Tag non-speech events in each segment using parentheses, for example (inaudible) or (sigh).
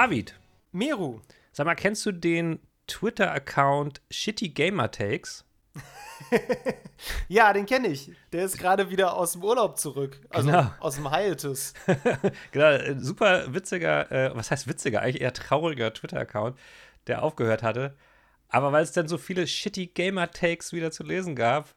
David. Meru. Sag mal, kennst du den Twitter-Account Shitty Gamer Takes? (laughs) ja, den kenne ich. Der ist gerade wieder aus dem Urlaub zurück. Also genau. aus dem Hiatus. (laughs) genau, super witziger, äh, was heißt witziger, eigentlich eher trauriger Twitter-Account, der aufgehört hatte. Aber weil es dann so viele shitty Gamer-Takes wieder zu lesen gab,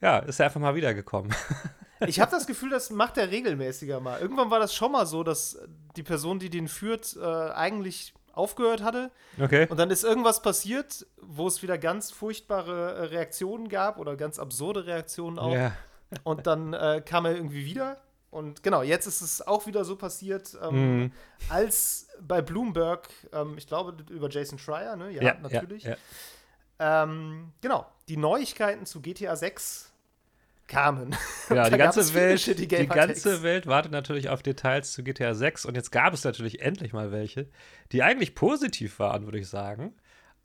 ja, ist er einfach mal wiedergekommen. (laughs) ich habe das Gefühl, das macht er regelmäßiger mal. Irgendwann war das schon mal so, dass die Person, die den führt, äh, eigentlich aufgehört hatte. Okay. Und dann ist irgendwas passiert, wo es wieder ganz furchtbare äh, Reaktionen gab oder ganz absurde Reaktionen auch. Ja. Und dann äh, kam er irgendwie wieder. Und genau, jetzt ist es auch wieder so passiert, ähm, mhm. als bei Bloomberg, ähm, ich glaube über Jason Schreier, ne? Ja, ja natürlich. Ja, ja. Ähm, genau, die Neuigkeiten zu GTA 6 kamen. (laughs) Ja, die ganze, Welt, die ganze Welt wartet natürlich auf Details zu GTA 6 und jetzt gab es natürlich endlich mal welche, die eigentlich positiv waren, würde ich sagen.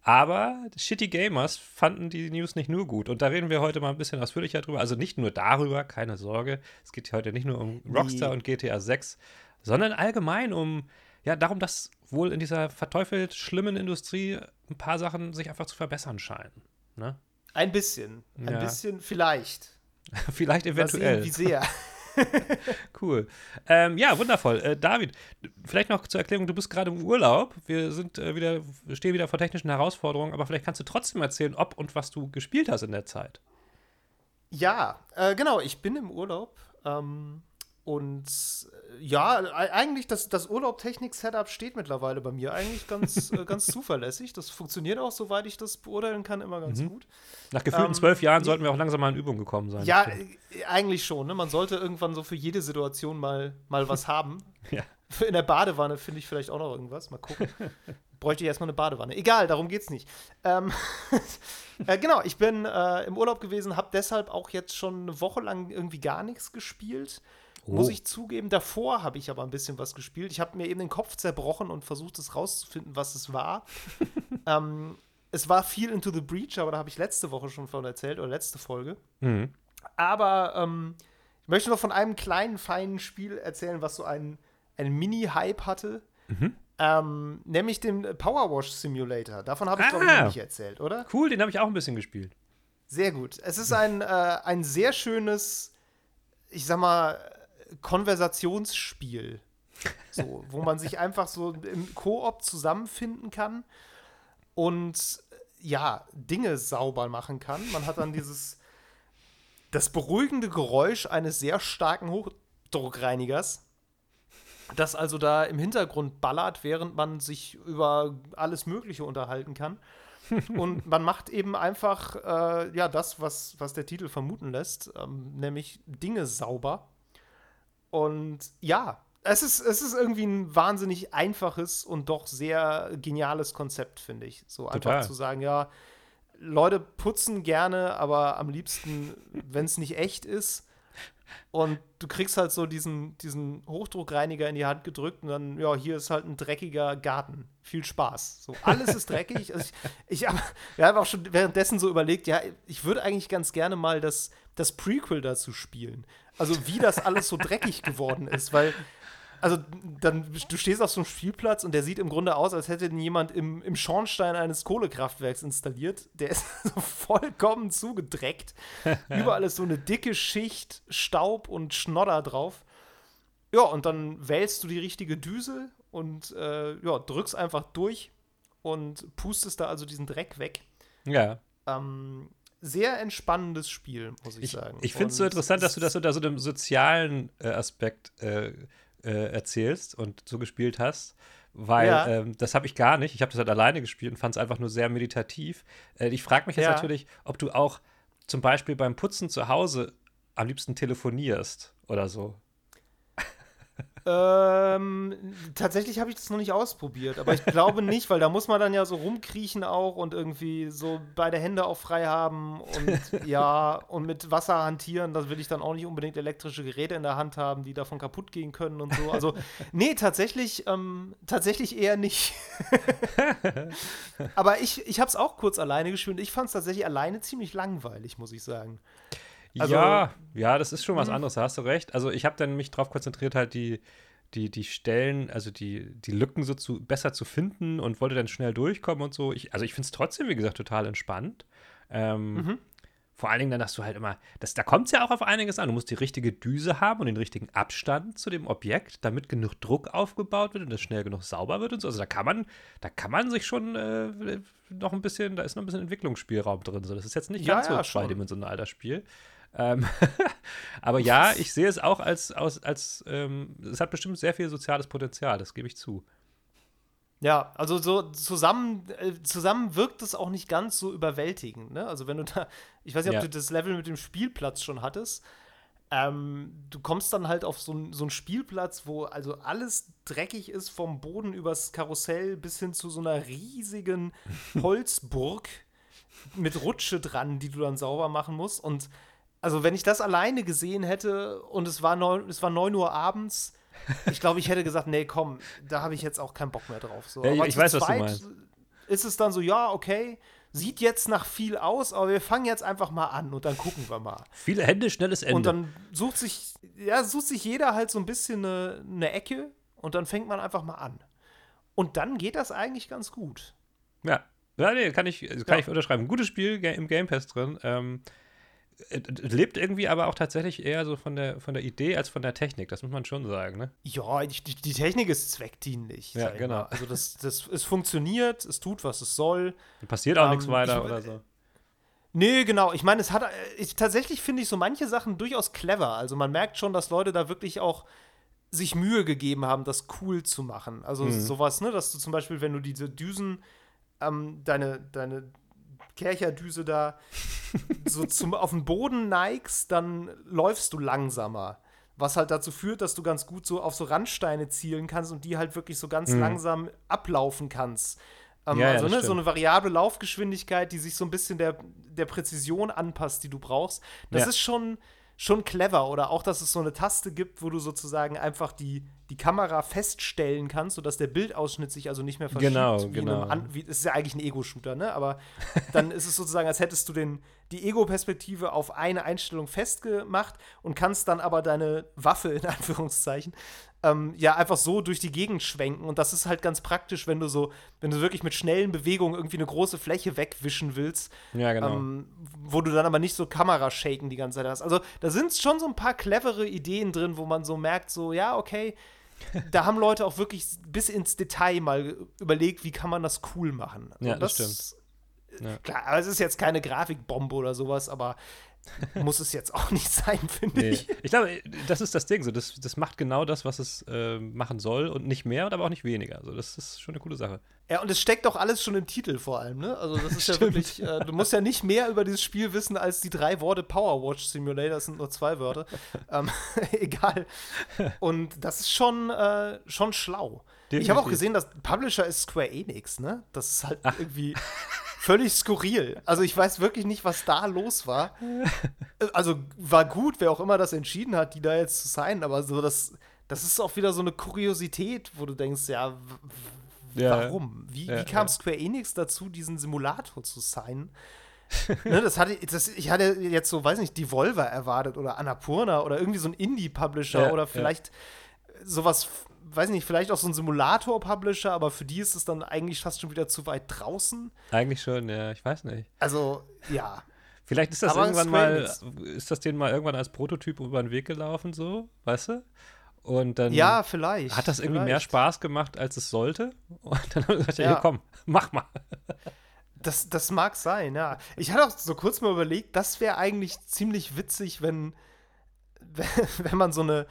Aber Shitty Gamers fanden die News nicht nur gut. Und da reden wir heute mal ein bisschen ausführlicher drüber. Also nicht nur darüber, keine Sorge. Es geht heute nicht nur um Rockstar und GTA 6, sondern allgemein um, ja, darum, dass wohl in dieser verteufelt schlimmen Industrie ein paar Sachen sich einfach zu verbessern scheinen. Ne? Ein bisschen. Ein ja. bisschen vielleicht. (laughs) Vielleicht eventuell. Sehen, wie sehr. (laughs) cool. Ähm, ja, wundervoll. Äh, David, vielleicht noch zur Erklärung, du bist gerade im Urlaub. Wir sind äh, wieder, stehen wieder vor technischen Herausforderungen, aber vielleicht kannst du trotzdem erzählen, ob und was du gespielt hast in der Zeit. Ja, äh, genau, ich bin im Urlaub. Ähm, und äh, ja, eigentlich das, das Urlaub-Technik-Setup steht mittlerweile bei mir eigentlich ganz, (laughs) äh, ganz zuverlässig. Das funktioniert auch, soweit ich das beurteilen kann, immer ganz mhm. gut. Nach gefühlten ähm, zwölf Jahren sollten wir auch langsam mal in Übung gekommen sein. Ja, äh, eigentlich schon. Ne? Man sollte irgendwann so für jede Situation mal, mal was (laughs) haben. ja. In der Badewanne finde ich vielleicht auch noch irgendwas. Mal gucken. (laughs) Bräuchte ich erstmal eine Badewanne. Egal, darum geht's nicht. Ähm, äh, genau, ich bin äh, im Urlaub gewesen, habe deshalb auch jetzt schon eine Woche lang irgendwie gar nichts gespielt. Oh. Muss ich zugeben, davor habe ich aber ein bisschen was gespielt. Ich habe mir eben den Kopf zerbrochen und versucht, es rauszufinden, was es war. (laughs) ähm, es war viel Into the Breach, aber da habe ich letzte Woche schon von erzählt, oder letzte Folge. Mhm. Aber ähm, ich möchte noch von einem kleinen, feinen Spiel erzählen, was so einen, einen Mini-Hype hatte. Mhm. Ähm, nämlich den Powerwash Simulator. Davon habe ich, ah, glaube ich, noch nicht erzählt, oder? Cool, den habe ich auch ein bisschen gespielt. Sehr gut. Es ist ein, äh, ein sehr schönes, ich sag mal, Konversationsspiel. So, wo man sich einfach so im Koop zusammenfinden kann und ja, Dinge sauber machen kann. Man hat dann dieses das beruhigende Geräusch eines sehr starken Hochdruckreinigers, das also da im Hintergrund ballert, während man sich über alles Mögliche unterhalten kann. und man macht eben einfach äh, ja das, was, was der Titel vermuten lässt, ähm, nämlich Dinge sauber. Und ja, es ist, es ist irgendwie ein wahnsinnig einfaches und doch sehr geniales Konzept, finde ich. So Total. einfach zu sagen, ja, Leute putzen gerne, aber am liebsten, wenn es nicht echt ist. Und du kriegst halt so diesen, diesen Hochdruckreiniger in die Hand gedrückt und dann, ja, hier ist halt ein dreckiger Garten. Viel Spaß. So, alles ist dreckig. Also ich, ich habe hab auch schon währenddessen so überlegt, ja, ich würde eigentlich ganz gerne mal das, das Prequel dazu spielen. Also wie das alles so dreckig geworden ist, weil also dann du stehst auf so einem Spielplatz und der sieht im Grunde aus, als hätte ihn jemand im, im Schornstein eines Kohlekraftwerks installiert. Der ist (laughs) so vollkommen zugedreckt. (laughs) Überall ist so eine dicke Schicht Staub und Schnodder drauf. Ja, und dann wählst du die richtige Düse und äh, ja, drückst einfach durch und pustest da also diesen Dreck weg. Ja. Ähm, sehr entspannendes Spiel, muss ich, ich sagen. Ich finde es so interessant, dass du das unter so einem sozialen äh, Aspekt äh, äh, erzählst und so gespielt hast. Weil ja. ähm, das habe ich gar nicht. Ich habe das halt alleine gespielt und fand es einfach nur sehr meditativ. Äh, ich frage mich jetzt ja. natürlich, ob du auch zum Beispiel beim Putzen zu Hause am liebsten telefonierst oder so. Ähm, tatsächlich habe ich das noch nicht ausprobiert, aber ich glaube (laughs) nicht, weil da muss man dann ja so rumkriechen auch und irgendwie so beide Hände auch frei haben und (laughs) ja, und mit Wasser hantieren, da will ich dann auch nicht unbedingt elektrische Geräte in der Hand haben, die davon kaputt gehen können und so. Also, (laughs) nee, tatsächlich, ähm, tatsächlich eher nicht. aber ich, ich habe es auch kurz alleine gespielt. Ich fand es tatsächlich alleine ziemlich langweilig, muss ich sagen. Also, ja, ja, das ist schon was mhm. anderes, da hast du recht. Also ich habe dann mich darauf konzentriert, halt die, die, die Stellen, also die, die Lücken so zu, besser zu finden und wollte dann schnell durchkommen und so. Ich, also ich finde es trotzdem, wie gesagt, total entspannt. Ähm, mhm. Vor allen Dingen dann hast du halt immer, das, da kommt es ja auch auf einiges an. Du musst die richtige Düse haben und den richtigen Abstand zu dem Objekt, damit genug Druck aufgebaut wird und das schnell genug sauber wird und so. Also da kann man, da kann man sich schon äh, noch ein bisschen, da ist noch ein bisschen Entwicklungsspielraum drin. So, das ist jetzt nicht ganz ja, so zweidimensional das Spiel. Ähm, (laughs) aber ja, ich sehe es auch als, als, als ähm, es hat bestimmt sehr viel soziales Potenzial, das gebe ich zu. Ja, also so zusammen, äh, zusammen wirkt es auch nicht ganz so überwältigend. Ne? Also wenn du da, ich weiß nicht, ob ja. du das Level mit dem Spielplatz schon hattest. Ähm, du kommst dann halt auf so, so einen Spielplatz, wo also alles dreckig ist, vom Boden übers Karussell bis hin zu so einer riesigen (laughs) Holzburg mit Rutsche dran, die du dann sauber machen musst. Und also wenn ich das alleine gesehen hätte und es war neun, es war 9 Uhr abends, ich glaube, ich hätte gesagt, nee, komm, da habe ich jetzt auch keinen Bock mehr drauf. So. Ja, ich weiß, was du meinst. Ist es dann so, ja, okay, sieht jetzt nach viel aus, aber wir fangen jetzt einfach mal an und dann gucken wir mal. Viele Hände, schnelles Ende. Und dann sucht sich, ja, sucht sich jeder halt so ein bisschen eine, eine Ecke und dann fängt man einfach mal an. Und dann geht das eigentlich ganz gut. Ja, ja nee, kann ich, kann ja. ich unterschreiben. Gutes Spiel im Game Pass drin. Ähm, lebt irgendwie aber auch tatsächlich eher so von der, von der Idee als von der Technik, das muss man schon sagen, ne? Ja, die, die Technik ist zweckdienlich. Ja, genau. Mal. Also das, das, es funktioniert, es tut, was es soll. Passiert auch ähm, nichts weiter ich, oder so. Nee, genau. Ich meine, es hat ich, tatsächlich finde ich so manche Sachen durchaus clever. Also man merkt schon, dass Leute da wirklich auch sich Mühe gegeben haben, das cool zu machen. Also mhm. sowas, ne, dass du zum Beispiel, wenn du diese Düsen, ähm, deine, deine Kercherdüse da (laughs) so zum, auf den Boden neigst, dann läufst du langsamer. Was halt dazu führt, dass du ganz gut so auf so Randsteine zielen kannst und die halt wirklich so ganz mhm. langsam ablaufen kannst. Ähm, ja, also ja, ne, so eine variable Laufgeschwindigkeit, die sich so ein bisschen der, der Präzision anpasst, die du brauchst. Das ja. ist schon, schon clever. Oder auch, dass es so eine Taste gibt, wo du sozusagen einfach die, die Kamera feststellen kannst, sodass der Bildausschnitt sich also nicht mehr verschiebt. Genau, wie genau. An, wie, es ist ja eigentlich ein Ego-Shooter, ne? Aber dann ist es sozusagen, als hättest du den, die Ego-Perspektive auf eine Einstellung festgemacht und kannst dann aber deine Waffe, in (laughs) Anführungszeichen, ähm, ja einfach so durch die Gegend schwenken. Und das ist halt ganz praktisch, wenn du so, wenn du wirklich mit schnellen Bewegungen irgendwie eine große Fläche wegwischen willst. Ja, genau. Ähm, wo du dann aber nicht so Kamera-Shaken die ganze Zeit hast. Also da sind schon so ein paar clevere Ideen drin, wo man so merkt, so, ja, okay, (laughs) da haben Leute auch wirklich bis ins Detail mal überlegt, wie kann man das cool machen. Also ja, das, das stimmt. Ja. Klar, aber es ist jetzt keine Grafikbombe oder sowas, aber (laughs) muss es jetzt auch nicht sein, finde nee. ich. Ich glaube, das ist das Ding. So, das, das macht genau das, was es äh, machen soll und nicht mehr und aber auch nicht weniger. Also, das ist schon eine coole Sache. Ja, und es steckt doch alles schon im Titel vor allem, ne? Also, das ist ja (laughs) wirklich, äh, du musst ja nicht mehr über dieses Spiel wissen als die drei Worte Power Watch Simulator. Das sind nur zwei Wörter. (laughs) ähm, egal. Und das ist schon, äh, schon schlau. Definitiv. Ich habe auch gesehen, dass Publisher ist Square Enix, ne? Das ist halt Ach. irgendwie völlig skurril. Also ich weiß wirklich nicht, was da los war. (laughs) Also war gut, wer auch immer das entschieden hat, die da jetzt zu sein, aber so das, das ist auch wieder so eine Kuriosität, wo du denkst, ja, ja warum? Wie, ja, wie kam ja. Square Enix dazu, diesen Simulator zu sein? (laughs) ne, das hatte, das, ich hatte jetzt so, weiß nicht, Devolver erwartet oder Annapurna oder irgendwie so ein Indie-Publisher oder vielleicht sowas weiß nicht, vielleicht auch so ein Simulator-Publisher, aber für die ist es dann eigentlich fast schon wieder zu weit draußen. Eigentlich schon, ja, ich weiß nicht. Also, ja. Vielleicht ist das aber irgendwann mal, ist das denen mal irgendwann als Prototyp über den Weg gelaufen, so, weißt du? Und dann ja, vielleicht, hat das irgendwie vielleicht. mehr Spaß gemacht, als es sollte. (laughs) Und dann haben wir gesagt, ja, ja komm, mach mal. Das, das mag sein, ja. Ich hatte auch so kurz mal überlegt, das wäre eigentlich ziemlich witzig, wenn, (laughs) wenn man so eine,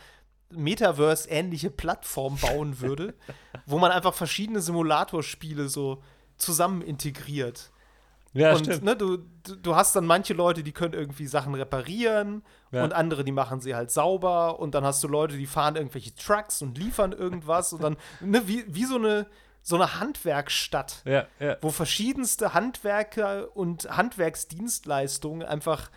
Metaverse-ähnliche Plattform bauen würde, (laughs) wo man einfach verschiedene Simulatorspiele so zusammen integriert. Ja, und stimmt. Ne, du, du hast dann manche Leute, die können irgendwie Sachen reparieren ja. und andere, die machen sie halt sauber und dann hast du Leute, die fahren irgendwelche Trucks und liefern irgendwas und dann, (laughs) ne, wie, wie so eine so eine Handwerkstatt, ja, ja. wo verschiedenste Handwerker und Handwerksdienstleistungen einfach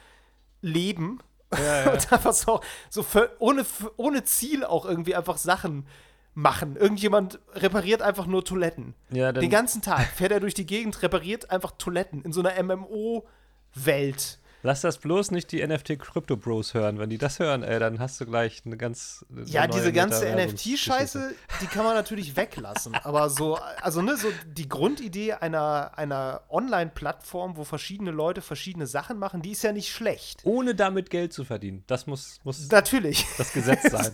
leben ja, (laughs) ja. und einfach so, so für, ohne, ohne Ziel auch irgendwie einfach Sachen machen. Irgendjemand repariert einfach nur Toiletten. Ja, Den ganzen Tag fährt er durch die Gegend, repariert einfach Toiletten in so einer MMO-Welt. Lass das bloß nicht die NFT Crypto Bros hören. Wenn die das hören, ey, dann hast du gleich eine ganz. Eine ja, diese ganze NFT-Scheiße, die kann man natürlich weglassen. Aber so, also ne, so die Grundidee einer, einer Online-Plattform, wo verschiedene Leute verschiedene Sachen machen, die ist ja nicht schlecht. Ohne damit Geld zu verdienen. Das muss, muss natürlich das Gesetz sein.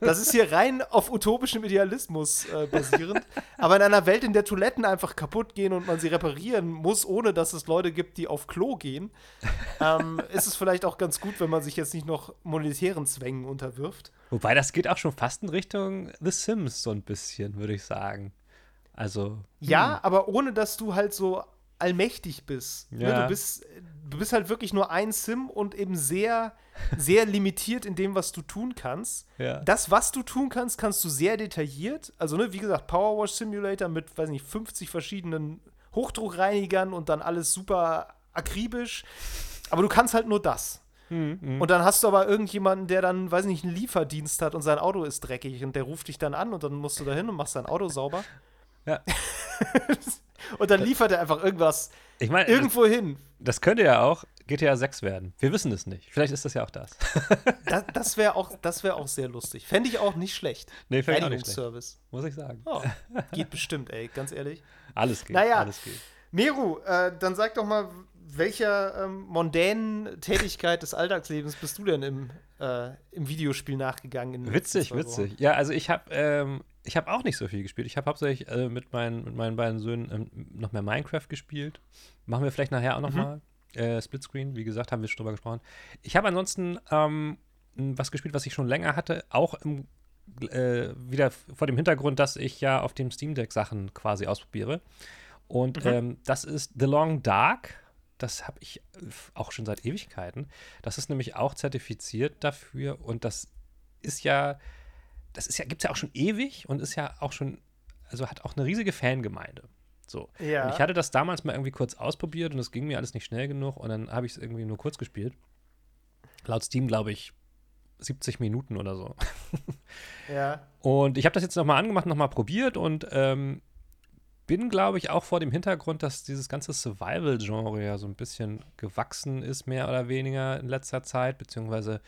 das ist hier rein auf utopischem Idealismus äh, basierend. Aber in einer Welt, in der Toiletten einfach kaputt gehen und man sie reparieren muss, ohne dass es Leute gibt, die auf Klo gehen, ähm, ist es vielleicht auch ganz gut, wenn man sich jetzt nicht noch monetären Zwängen unterwirft. Wobei das geht auch schon fast in Richtung The Sims so ein bisschen, würde ich sagen. Also. Ja, hm. aber ohne dass du halt so allmächtig bist. Ne, ja. Du bist. Du bist halt wirklich nur ein Sim und eben sehr, sehr (laughs) limitiert in dem, was du tun kannst. Ja. Das, was du tun kannst, kannst du sehr detailliert. Also, ne, wie gesagt, Powerwash Simulator mit, weiß nicht, 50 verschiedenen Hochdruckreinigern und dann alles super akribisch. Aber du kannst halt nur das. Mhm. Und dann hast du aber irgendjemanden, der dann, weiß nicht, einen Lieferdienst hat und sein Auto ist dreckig und der ruft dich dann an und dann musst du da hin und machst dein Auto sauber. Ja. (laughs) und dann liefert er einfach irgendwas ich mein, irgendwo das, hin. Das könnte ja auch GTA 6 werden. Wir wissen es nicht. Vielleicht ist das ja auch das. (laughs) das das wäre auch, wär auch sehr lustig. Fände ich auch nicht schlecht. Nee, fände ich auch nicht schlecht. Muss ich sagen. Oh, (laughs) geht bestimmt, ey, ganz ehrlich. Alles geht. Naja, alles geht. Meru, äh, dann sag doch mal, welcher ähm, mondänen Tätigkeit des Alltagslebens bist du denn im, äh, im Videospiel nachgegangen? witzig, witzig. Ja, also ich habe ähm, ich auch nicht so viel gespielt. Ich habe hauptsächlich äh, mit, meinen, mit meinen beiden Söhnen ähm, noch mehr Minecraft gespielt. Machen wir vielleicht nachher auch noch mhm. mal. Äh, Splitscreen, wie gesagt, haben wir schon drüber gesprochen. Ich habe ansonsten ähm, was gespielt, was ich schon länger hatte, auch im, äh, wieder vor dem Hintergrund, dass ich ja auf dem Steam Deck Sachen quasi ausprobiere. Und mhm. ähm, das ist The Long Dark. Das habe ich auch schon seit Ewigkeiten. Das ist nämlich auch zertifiziert dafür und das ist ja, das ist ja, gibt es ja auch schon ewig und ist ja auch schon, also hat auch eine riesige Fangemeinde. So. Ja. Und ich hatte das damals mal irgendwie kurz ausprobiert und es ging mir alles nicht schnell genug und dann habe ich es irgendwie nur kurz gespielt. Laut Steam, glaube ich, 70 Minuten oder so. Ja. Und ich habe das jetzt nochmal angemacht, nochmal probiert und ähm, bin, glaube ich, auch vor dem Hintergrund, dass dieses ganze Survival-Genre ja so ein bisschen gewachsen ist, mehr oder weniger in letzter Zeit, beziehungsweise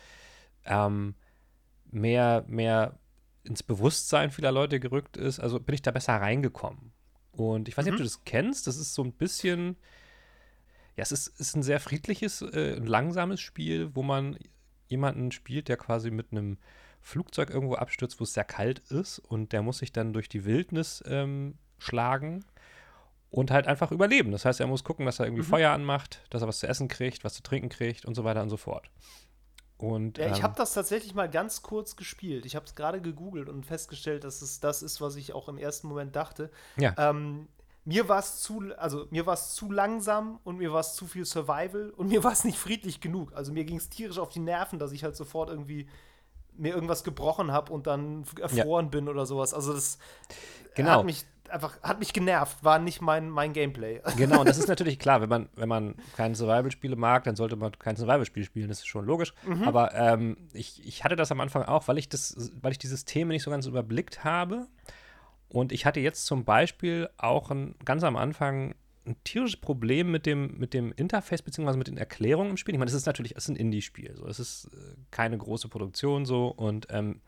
ähm, mehr, mehr ins Bewusstsein vieler Leute gerückt ist. Also bin ich da besser reingekommen. Und ich weiß nicht, mhm. ob du das kennst. Das ist so ein bisschen, ja, es ist, ist ein sehr friedliches, äh, langsames Spiel, wo man jemanden spielt, der quasi mit einem Flugzeug irgendwo abstürzt, wo es sehr kalt ist und der muss sich dann durch die Wildnis ähm, schlagen und halt einfach überleben. Das heißt, er muss gucken, dass er irgendwie mhm. Feuer anmacht, dass er was zu essen kriegt, was zu trinken kriegt und so weiter und so fort. Und, ja, ich ähm, habe das tatsächlich mal ganz kurz gespielt. Ich habe es gerade gegoogelt und festgestellt, dass es das ist, was ich auch im ersten Moment dachte. Ja. Ähm, mir war es zu, also mir war es zu langsam und mir war es zu viel Survival und mir (laughs) war es nicht friedlich genug. Also mir ging es tierisch auf die Nerven, dass ich halt sofort irgendwie mir irgendwas gebrochen habe und dann erfroren ja. bin oder sowas. Also das genau. hat mich einfach, hat mich genervt, war nicht mein, mein Gameplay. (laughs) Genau, und das ist natürlich klar, wenn man, wenn man keine Survival-Spiele mag, dann sollte man kein Survival-Spiel spielen, das ist schon logisch. Mhm. Aber ähm, ich, ich hatte das am Anfang auch, weil ich das, weil ich dieses Thema nicht so ganz überblickt habe. Und ich hatte jetzt zum Beispiel auch ein, ganz am Anfang ein tierisches Problem mit dem, mit dem Interface beziehungsweise mit den Erklärungen im Spiel. Ich meine, es ist natürlich, es ist ein Indie-Spiel, so. es ist äh, keine große Produktion so. Und ähm,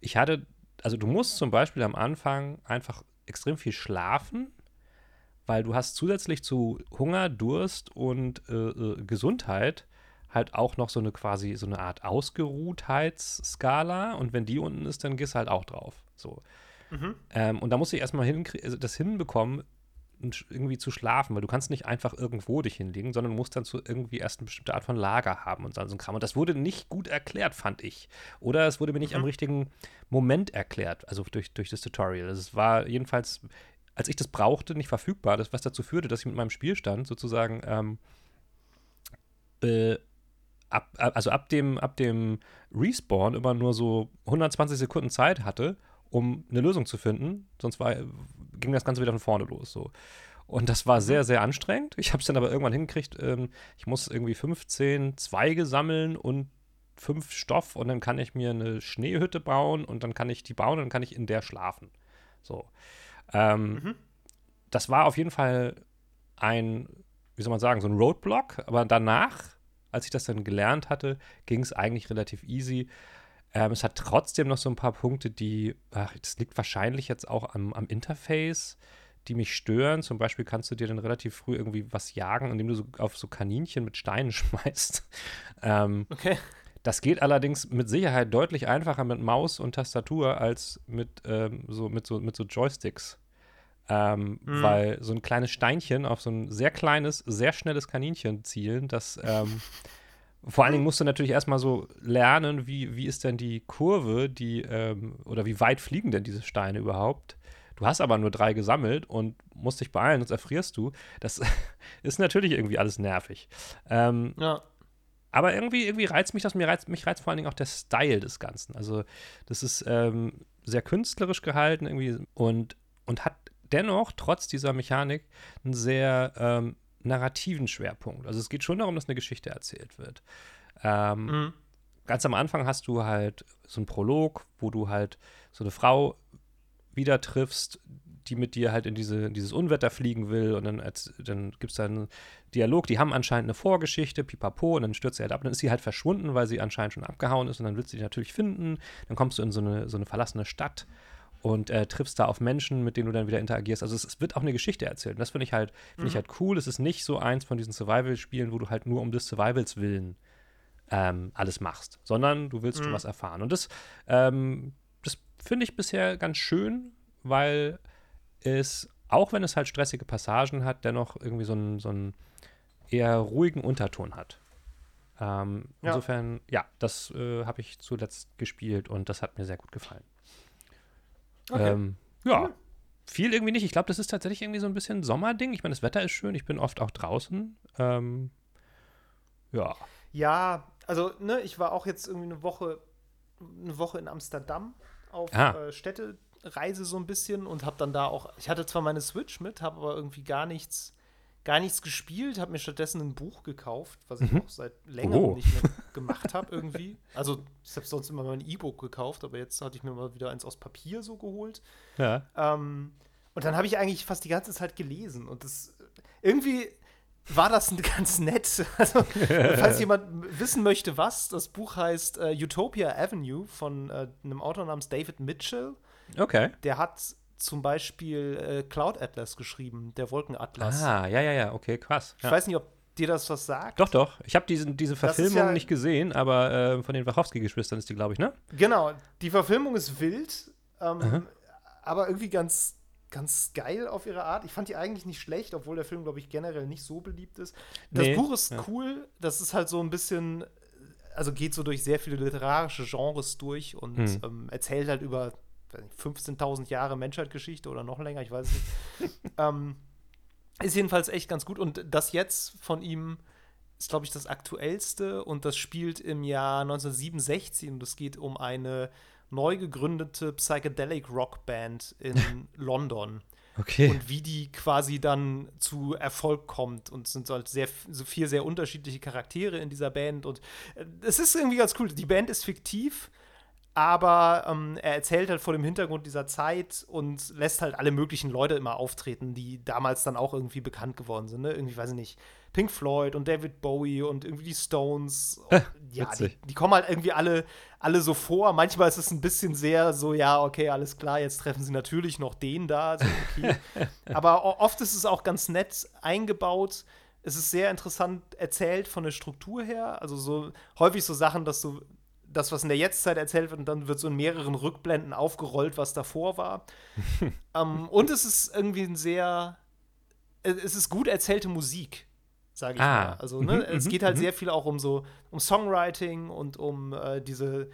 ich hatte, also du musst zum Beispiel am Anfang einfach extrem viel schlafen, weil du hast zusätzlich zu Hunger, Durst und äh, äh, Gesundheit halt auch noch so eine quasi so eine Art Ausgeruhtheitsskala und wenn die unten ist, dann gehst du halt auch drauf. So. Mhm. Ähm, und da musst du erstmal hin, also das hinbekommen, irgendwie zu schlafen, weil du kannst nicht einfach irgendwo dich hinlegen, sondern musst dann so irgendwie erst eine bestimmte Art von Lager haben und so ein Kram. Und das wurde nicht gut erklärt, fand ich. Oder es wurde mir nicht mhm. am richtigen Moment erklärt, also durch, durch das Tutorial. Also es war jedenfalls, als ich das brauchte, nicht verfügbar, das, was dazu führte, dass ich mit meinem Spielstand sozusagen ähm, äh, ab, also ab dem, ab dem Respawn immer nur so 120 Sekunden Zeit hatte, um eine Lösung zu finden. Sonst war, ging das Ganze wieder von vorne los. So. Und das war sehr, sehr anstrengend. Ich habe es dann aber irgendwann hingekriegt. Ähm, ich muss irgendwie 15 Zweige sammeln und fünf Stoff und dann kann ich mir eine Schneehütte bauen und dann kann ich die bauen und dann kann ich in der schlafen. So. Ähm, mhm. Das war auf jeden Fall ein, wie soll man sagen, so ein Roadblock, aber danach als ich das dann gelernt hatte, ging es eigentlich relativ easy. Ähm, es hat trotzdem noch so ein paar Punkte, die, ach, das liegt wahrscheinlich jetzt auch am, am Interface, die mich stören. Zum Beispiel kannst du dir dann relativ früh irgendwie was jagen, indem du so auf so Kaninchen mit Steinen (laughs) schmeißt. ähm, okay. Das geht allerdings mit Sicherheit deutlich einfacher mit Maus und Tastatur als mit, ähm, so, mit, so, mit so Joysticks. Ähm, mhm. Weil so ein kleines Steinchen auf so ein sehr kleines, sehr schnelles Kaninchen zielen, das ähm, (laughs) vor allen Dingen musst du natürlich erstmal so lernen, wie, wie ist denn die Kurve, die, ähm, oder wie weit fliegen denn diese Steine überhaupt? Du hast aber nur drei gesammelt und musst dich beeilen, sonst erfrierst du. Das (laughs) ist natürlich irgendwie alles nervig. Ähm, ja. Aber irgendwie, irgendwie reizt mich das, mir reizt, mich reizt vor allen Dingen auch der Style des Ganzen. Also, das ist ähm, sehr künstlerisch gehalten irgendwie und, und hat dennoch, trotz dieser Mechanik, einen sehr ähm, narrativen Schwerpunkt. Also es geht schon darum, dass eine Geschichte erzählt wird. Ähm, mhm. Ganz am Anfang hast du halt so einen Prolog, wo du halt so eine Frau wieder triffst, die mit dir halt in, diese, in dieses Unwetter fliegen will und dann, dann gibt es da einen Dialog, die haben anscheinend eine Vorgeschichte, pipapo, und dann stürzt sie halt ab, dann ist sie halt verschwunden, weil sie anscheinend schon abgehauen ist und dann willst du sie natürlich finden, dann kommst du in so eine, so eine verlassene Stadt und äh, triffst da auf Menschen, mit denen du dann wieder interagierst. Also es, es wird auch eine Geschichte erzählt. Und das finde ich halt, finde mhm. ich halt cool. Es ist nicht so eins von diesen Survival-Spielen, wo du halt nur um des Survivals willen ähm, alles machst, sondern du willst mhm. schon was erfahren. Und das, ähm, das finde ich bisher ganz schön, weil es, auch wenn es halt stressige Passagen hat, dennoch irgendwie so einen, so einen eher ruhigen Unterton hat. Ähm, ja. Insofern, ja, das äh, habe ich zuletzt gespielt und das hat mir sehr gut gefallen. Okay. Ähm, ja, cool. viel irgendwie nicht. Ich glaube, das ist tatsächlich irgendwie so ein bisschen Sommerding. Ich meine, das Wetter ist schön. Ich bin oft auch draußen. Ähm, ja. Ja, also, ne, ich war auch jetzt irgendwie eine Woche, eine Woche in Amsterdam auf ah. äh, Städtereise so ein bisschen und habe dann da auch, ich hatte zwar meine Switch mit, habe aber irgendwie gar nichts gar nichts gespielt, habe mir stattdessen ein Buch gekauft, was ich mhm. auch seit längerem oh. nicht mehr (laughs) gemacht habe irgendwie. Also ich habe sonst immer mal ein E-Book gekauft, aber jetzt hatte ich mir mal wieder eins aus Papier so geholt. Ja. Ähm, und dann habe ich eigentlich fast die ganze Zeit gelesen und das irgendwie war das (laughs) ganz nett. Also, falls (laughs) jemand wissen möchte, was, das Buch heißt uh, Utopia Avenue von uh, einem Autor namens David Mitchell. Okay. Der hat zum Beispiel äh, Cloud Atlas geschrieben, der Wolkenatlas. Ah, ja, ja, ja, okay, krass. Ja. Ich weiß nicht, ob dir das was sagt. Doch, doch. Ich habe diese Verfilmung ja, nicht gesehen, aber äh, von den Wachowski-Geschwistern ist die, glaube ich, ne? Genau. Die Verfilmung ist wild, ähm, aber irgendwie ganz, ganz geil auf ihre Art. Ich fand die eigentlich nicht schlecht, obwohl der Film, glaube ich, generell nicht so beliebt ist. Das nee, Buch ist ja. cool. Das ist halt so ein bisschen, also geht so durch sehr viele literarische Genres durch und hm. ähm, erzählt halt über 15.000 Jahre Menschheitsgeschichte oder noch länger, ich weiß nicht. (laughs) ähm, ist jedenfalls echt ganz gut. Und das jetzt von ihm ist, glaube ich, das aktuellste und das spielt im Jahr 1967 und es geht um eine neu gegründete Psychedelic Rock Band in (laughs) London. Okay. Und wie die quasi dann zu Erfolg kommt. Und es sind halt sehr, so vier sehr unterschiedliche Charaktere in dieser Band. Und äh, es ist irgendwie ganz cool. Die Band ist fiktiv aber ähm, er erzählt halt vor dem Hintergrund dieser Zeit und lässt halt alle möglichen Leute immer auftreten, die damals dann auch irgendwie bekannt geworden sind. Ne? Irgendwie, weiß ich nicht, Pink Floyd und David Bowie und irgendwie die Stones. (laughs) Und, ja, die, die, kommen halt irgendwie alle, alle so vor. Manchmal ist es ein bisschen sehr so, ja, okay, alles klar, jetzt treffen sie natürlich noch den da. Also okay. (laughs) aber oft ist es auch ganz nett eingebaut. Es ist sehr interessant erzählt von der Struktur her. Also so häufig so Sachen, dass du das, was in der Jetztzeit erzählt wird, und dann wird so in mehreren Rückblenden aufgerollt, was davor war. (laughs) ähm, und es ist irgendwie ein sehr, es ist gut erzählte Musik, sage ich ah. mal. Also ne, mhm, es mhm, geht halt mhm. sehr viel auch um so um Songwriting und um äh, diese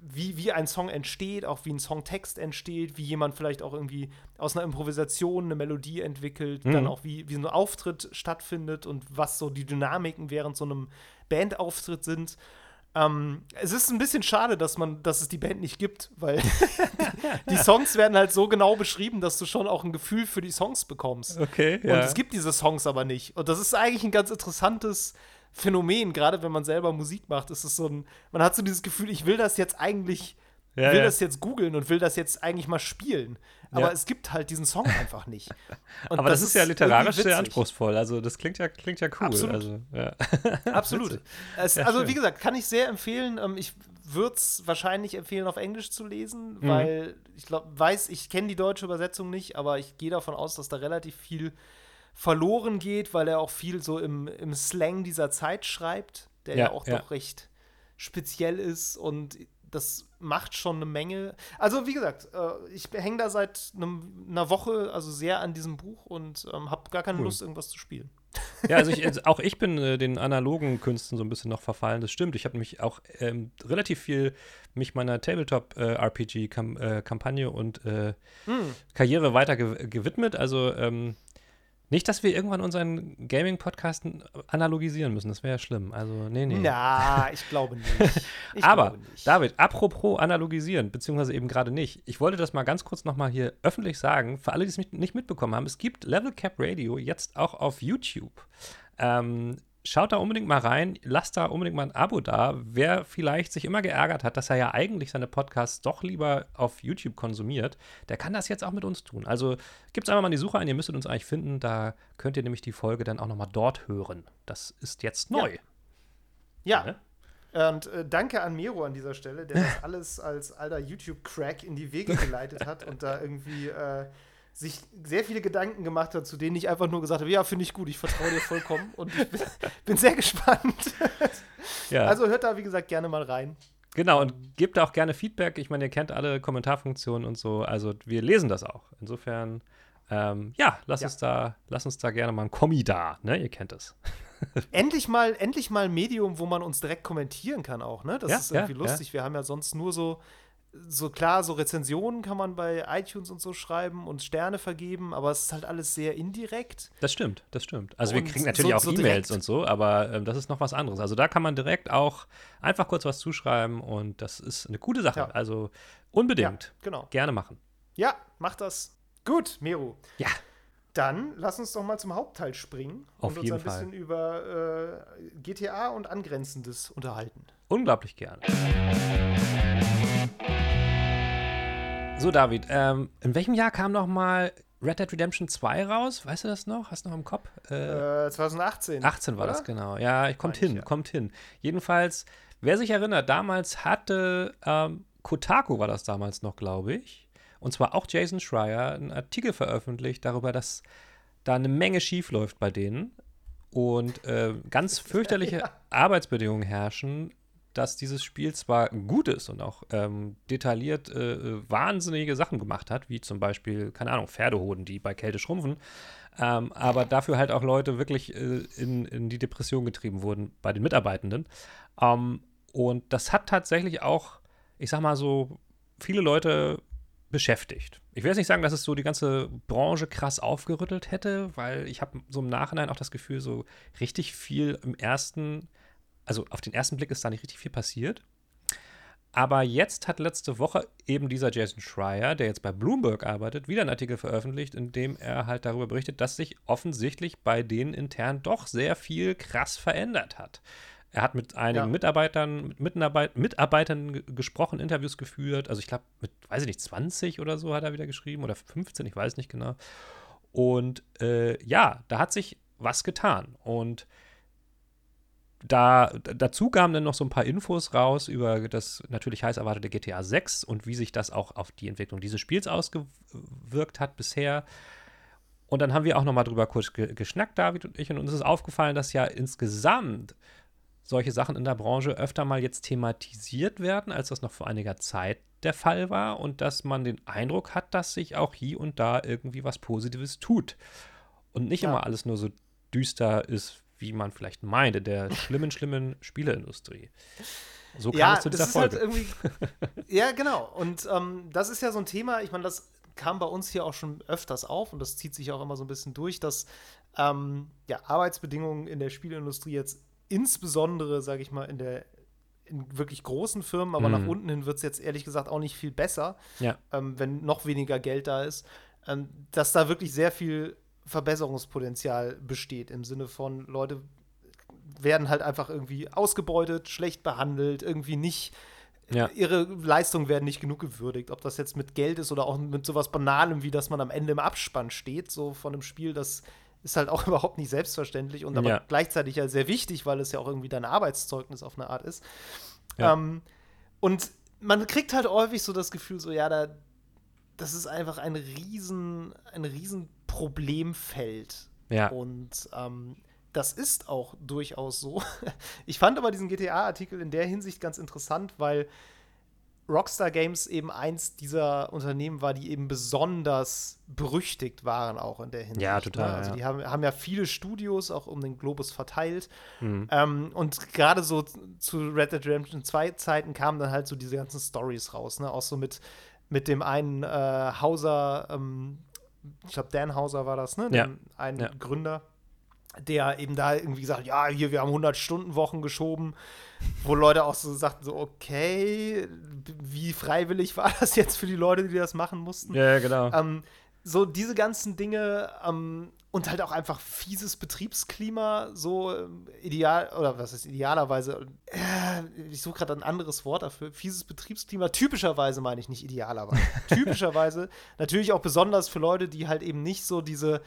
wie, wie ein Song entsteht, auch wie ein Songtext entsteht, wie jemand vielleicht auch irgendwie aus einer Improvisation eine Melodie entwickelt, mhm. dann auch wie, wie so ein Auftritt stattfindet und was so die Dynamiken während so einem Bandauftritt sind. Ähm, es ist ein bisschen schade, dass man, dass es die Band nicht gibt, weil (laughs) die, die, Songs werden halt so genau beschrieben, dass du schon auch ein Gefühl für die Songs bekommst. Okay. Ja. Und es gibt diese Songs aber nicht. Und das ist eigentlich ein ganz interessantes Phänomen, gerade wenn man selber Musik macht. Ist es so ein, man hat so dieses Gefühl, ich will das jetzt eigentlich ja, will ja. das jetzt googeln und will das jetzt eigentlich mal spielen. Aber ja. es gibt halt diesen Song einfach nicht. (laughs) Und aber das, das ist ja literarisch sehr anspruchsvoll. Also das klingt ja, klingt ja cool. Absolut. Also, ja. (laughs) Absolut. Es, also wie gesagt, kann ich sehr empfehlen. Ähm, ich würde es wahrscheinlich empfehlen, auf Englisch zu lesen, mhm. weil ich glaube, weiß, ich kenne die deutsche Übersetzung nicht, aber ich gehe davon aus, dass da relativ viel verloren geht, weil er auch viel so im, im Slang dieser Zeit schreibt, der ja, ja auch doch recht speziell ist und das macht schon eine Menge. Also, wie gesagt, äh, ich hänge da seit einem, einer Woche also sehr an diesem Buch und ähm, habe gar keine cool. Lust, irgendwas zu spielen. (laughs) Ja, also ich, auch ich bin äh, den analogen Künsten so ein bisschen noch verfallen. Das stimmt. Ich habe mich auch ähm, relativ viel mich meiner Tabletop-RPG-Kampagne äh, und äh, hm. Karriere weiter ge gewidmet. Also ähm, nicht, dass wir irgendwann unseren Gaming-Podcast analogisieren müssen. Das wäre ja schlimm. Also, nee, nee. Na, (laughs) ich glaube nicht. Ich Aber, glaube nicht. David, apropos analogisieren, beziehungsweise eben gerade nicht. Ich wollte das mal ganz kurz nochmal hier öffentlich sagen, für alle, die es nicht mitbekommen haben. Es gibt Level Cap Radio jetzt auch auf YouTube. Ähm, schaut da unbedingt mal rein, lasst da unbedingt mal ein Abo da. Wer vielleicht sich immer geärgert hat, dass er ja eigentlich seine Podcasts doch lieber auf YouTube konsumiert, der kann das jetzt auch mit uns tun. Also gibt es einfach mal die Suche ein, ihr müsstet uns eigentlich finden. Da könnt ihr nämlich die Folge dann auch nochmal dort hören. Das ist jetzt neu. Ja. ja. Und äh, danke an Miro an dieser Stelle, der das (laughs) alles als alter YouTube-Crack in die Wege geleitet hat und da irgendwie äh, sich sehr viele Gedanken gemacht hat, zu denen ich einfach nur gesagt habe, ja, finde ich gut, ich vertraue dir vollkommen und ich bin, (laughs) bin sehr gespannt. Ja. Also hört da, wie gesagt, gerne mal rein. Genau, und gebt auch gerne Feedback. Ich meine, ihr kennt alle Kommentarfunktionen und so. Also wir lesen das auch. Insofern, ähm, ja, lass, ja. Uns da, lass uns da gerne mal ein Kommi da, ne? Ihr kennt es. (laughs) endlich mal, endlich mal ein Medium, wo man uns direkt kommentieren kann auch, ne? Das ja, ist irgendwie ja, lustig. Wir haben ja sonst nur so so klar, so Rezensionen kann man bei iTunes und so schreiben und Sterne vergeben, aber es ist halt alles sehr indirekt. Das stimmt, das stimmt. Also und wir kriegen natürlich so, auch so E-Mails und so, aber ähm, das ist noch was anderes. Also da kann man direkt auch einfach kurz was zuschreiben und das ist eine gute Sache. Ja. Also unbedingt. Ja, genau. Gerne machen. Ja, mach das. Gut, Meru. Ja. Dann lass uns doch mal zum Hauptteil springen Auf und uns ein bisschen Fall. über äh, GTA und Angrenzendes unterhalten. Unglaublich gerne. So, David, ähm, in welchem Jahr kam noch mal Red Dead Redemption 2 raus? Weißt du das noch? Hast du noch im Kopf? Äh, äh 2018. 18 war oder? das, genau. Ja, kommt hin, ja. kommt hin. Jedenfalls, wer sich erinnert, damals hatte ähm, Kotaku war das damals noch, glaube ich. Und zwar auch Jason Schreier einen Artikel veröffentlicht darüber, dass da eine Menge schief läuft bei denen und äh, ganz (laughs) fürchterliche ja. Arbeitsbedingungen herrschen dass dieses Spiel zwar gut ist und auch ähm, detailliert äh, wahnsinnige Sachen gemacht hat, wie zum Beispiel, keine Ahnung, Pferdehoden, die bei Kälte schrumpfen, ähm, aber dafür halt auch Leute wirklich äh, in, in die Depression getrieben wurden bei den Mitarbeitenden. Ähm, und das hat tatsächlich auch, ich sag mal so, viele Leute beschäftigt. Ich will jetzt nicht sagen, dass es so die ganze Branche krass aufgerüttelt hätte, weil ich habe so im Nachhinein auch das Gefühl, so richtig viel im ersten also auf den ersten Blick ist da nicht richtig viel passiert. Aber jetzt hat letzte Woche eben dieser Jason Schreier, der jetzt bei Bloomberg arbeitet, wieder einen Artikel veröffentlicht, in dem er halt darüber berichtet, dass sich offensichtlich bei denen intern doch sehr viel krass verändert hat. Er hat mit einigen ja. Mitarbeitern, mit Mitarbeit Mitarbeitern gesprochen, Interviews geführt. Also ich glaube, mit, weiß ich nicht, 20 oder so hat er wieder geschrieben oder 15, ich weiß nicht genau. Und äh, ja, da hat sich was getan. Und da, dazu kamen dann noch so ein paar Infos raus über das natürlich heiß erwartete GTA 6 und wie sich das auch auf die Entwicklung dieses Spiels ausgewirkt hat bisher. Und dann haben wir auch noch mal drüber kurz ge geschnackt, David und ich, und uns ist aufgefallen, dass ja insgesamt solche Sachen in der Branche öfter mal jetzt thematisiert werden, als das noch vor einiger Zeit der Fall war und dass man den Eindruck hat, dass sich auch hier und da irgendwie was Positives tut und nicht ja. immer alles nur so düster ist, wie man vielleicht meint, in der schlimmen, schlimmen Spieleindustrie. So kam ja, es zu dieser halt Folge. Halt (laughs) ja, genau. Und ähm, das ist ja so ein Thema, ich meine, das kam bei uns hier auch schon öfters auf und das zieht sich auch immer so ein bisschen durch, dass ähm, ja, Arbeitsbedingungen in der Spieleindustrie jetzt insbesondere, sage ich mal, in der in wirklich großen Firmen, aber mhm. nach unten hin wird es jetzt ehrlich gesagt auch nicht viel besser, ja. ähm, wenn noch weniger Geld da ist, ähm, dass da wirklich sehr viel Verbesserungspotenzial besteht. Im Sinne von, Leute werden halt einfach irgendwie ausgebeutet, schlecht behandelt, irgendwie nicht ja. ihre Leistungen werden nicht genug gewürdigt. Ob das jetzt mit Geld ist oder auch mit sowas Banalem, wie dass man am Ende im Abspann steht, so von einem Spiel, das ist halt auch (laughs) überhaupt nicht selbstverständlich und aber ja. gleichzeitig ja sehr wichtig, weil es ja auch irgendwie dein Arbeitszeugnis auf eine Art ist. Ja. Ähm, und man kriegt halt häufig so das Gefühl, so, ja, da, das ist einfach ein riesen, ein riesen Problemfeld. Ja. Und ähm, das ist auch durchaus so. (laughs) Ich fand aber diesen GTA-Artikel in der Hinsicht ganz interessant, weil Rockstar Games eben eins dieser Unternehmen war, die eben besonders berüchtigt waren, auch in der Hinsicht. Ja, total. Ne? Also ja. die haben, haben, ja viele Studios auch um den Globus verteilt. Mhm. Ähm, und gerade so zu Red Dead Redemption 2 Zeiten kamen dann halt so diese ganzen Stories raus, ne? Auch so mit, mit dem einen äh, Hauser, ähm, ich glaube, Dan Hauser war das, ne? Ja. Einen ja. Gründer der eben da irgendwie gesagt, ja, hier, wir haben 100 Stunden Wochen geschoben, wo Leute auch so sagten, so, okay, wie freiwillig war (laughs) das jetzt für die Leute, die das machen mussten? Ja, genau. Ähm, so diese ganzen Dinge ähm, und halt auch einfach fieses Betriebsklima, so ähm, ideal, oder was ist idealerweise, äh, ich suche gerade ein anderes Wort dafür, fieses Betriebsklima, typischerweise meine ich nicht idealerweise, (laughs) typischerweise natürlich auch besonders für Leute, die halt eben nicht so diese,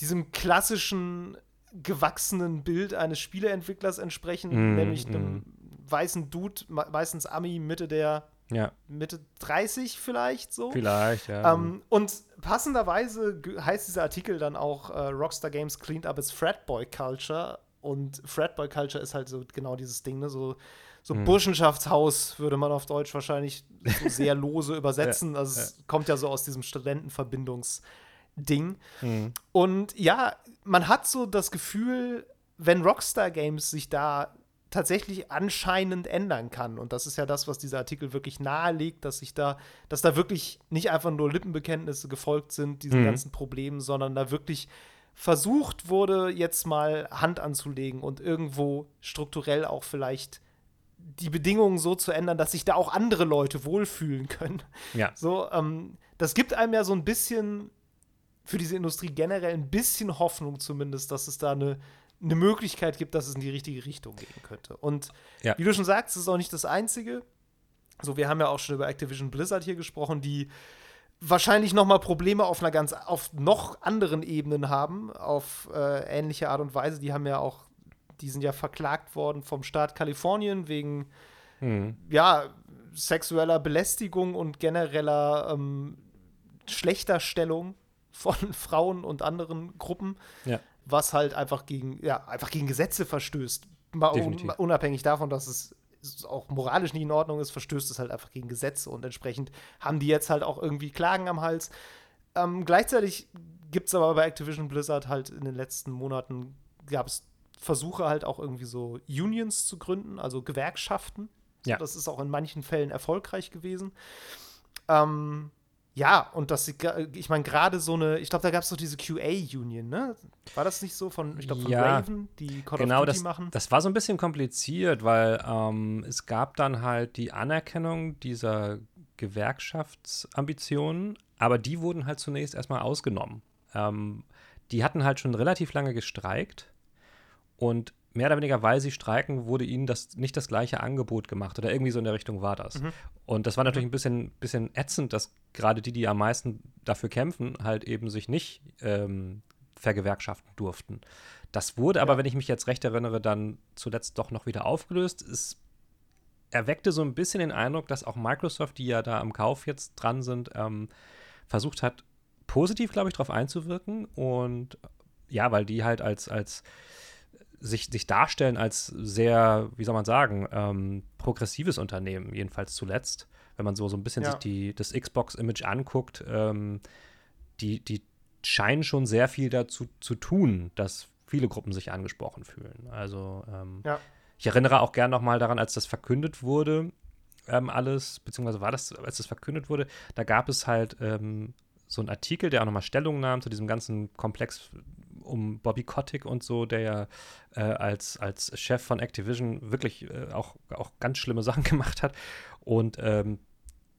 diesem klassischen gewachsenen Bild eines Spieleentwicklers entsprechen, mm, nämlich einem mm. weißen Dude, meistens Ami, Mitte der ja. Mitte 30 vielleicht so. Vielleicht, ja. Ähm, und passenderweise heißt dieser Artikel dann auch äh, Rockstar Games cleaned up its Fratboy Culture. Und Fratboy Culture ist halt so genau dieses Ding, ne? So, so hm. Burschenschaftshaus würde man auf Deutsch wahrscheinlich so (laughs) sehr lose übersetzen. ja, also es ja. kommt ja so aus diesem Studentenverbindungs- Ding. Mhm. Und ja, man hat so das Gefühl, wenn Rockstar Games sich da tatsächlich anscheinend ändern kann. Und das ist ja das, was dieser Artikel wirklich nahelegt, dass sich da, dass da wirklich nicht einfach nur Lippenbekenntnisse gefolgt sind, diesen mhm. ganzen Problemen, sondern da wirklich versucht wurde, jetzt mal Hand anzulegen und irgendwo strukturell auch vielleicht die Bedingungen so zu ändern, dass sich da auch andere Leute wohlfühlen können. Ja. So, ähm, das gibt einem ja so ein bisschen für diese Industrie generell ein bisschen Hoffnung zumindest, dass es da eine, eine Möglichkeit gibt, dass es in die richtige Richtung gehen könnte. Und ja. wie du schon sagst, es ist auch nicht das Einzige. So, wir haben ja auch schon über Activision Blizzard hier gesprochen, die wahrscheinlich noch mal Probleme auf einer ganz auf noch anderen Ebenen haben, auf äh, ähnliche Art und Weise. Die haben ja auch, die sind ja verklagt worden vom Staat Kalifornien wegen hm. ja sexueller Belästigung und genereller ähm, schlechter Stellung von (laughs) Frauen und anderen Gruppen, ja. Was halt einfach gegen, ja, einfach gegen Gesetze verstößt. Mal un unabhängig davon, dass es auch moralisch nicht in Ordnung ist, verstößt es halt einfach gegen Gesetze und entsprechend haben die jetzt halt auch irgendwie Klagen am Hals. Ähm, gleichzeitig gibt es aber bei Activision Blizzard halt in den letzten Monaten gab es Versuche halt auch irgendwie so Unions zu gründen, also Gewerkschaften. Ja. Das ist auch in manchen Fällen erfolgreich gewesen. Ähm, ja, und das, ich meine, gerade so eine, ich glaube, da gab es doch diese QA-Union, ne? War das nicht so von, ich glaube, von ja, Raven, die Call genau, of Duty das, machen? Das war so ein bisschen kompliziert, weil ähm, es gab dann halt die Anerkennung dieser Gewerkschaftsambitionen, aber die wurden halt zunächst erstmal ausgenommen. Ähm, die hatten halt schon relativ lange gestreikt und mehr oder weniger, weil sie streiken, wurde ihnen das nicht das gleiche Angebot gemacht oder irgendwie so in der Richtung war das. Mhm. Und das war natürlich mhm. ein bisschen, bisschen ätzend, dass gerade die, die am meisten dafür kämpfen, halt eben sich nicht ähm, vergewerkschaften durften. Das wurde ja. aber, wenn ich mich jetzt recht erinnere, dann zuletzt doch noch wieder aufgelöst. Es erweckte so ein bisschen den Eindruck, dass auch Microsoft, die ja da am Kauf jetzt dran sind, ähm, versucht hat, positiv, glaube ich, darauf einzuwirken. Und ja, weil die halt als, als sich, sich darstellen als sehr, wie soll man sagen, ähm, progressives Unternehmen, jedenfalls zuletzt. Wenn man so, so ein bisschen ja. sich die, das Xbox-Image anguckt, ähm, die, die scheinen schon sehr viel dazu zu tun, dass viele Gruppen sich angesprochen fühlen. Also ähm, ja. ich erinnere auch gern nochmal daran, als das verkündet wurde, ähm, alles, beziehungsweise war das, als das verkündet wurde, da gab es halt ähm, so einen Artikel, der auch nochmal Stellung nahm zu diesem ganzen Komplex um Bobby Kotick und so, der ja äh, als, als Chef von Activision wirklich äh, auch, auch ganz schlimme (laughs) Sachen gemacht hat. Und ähm,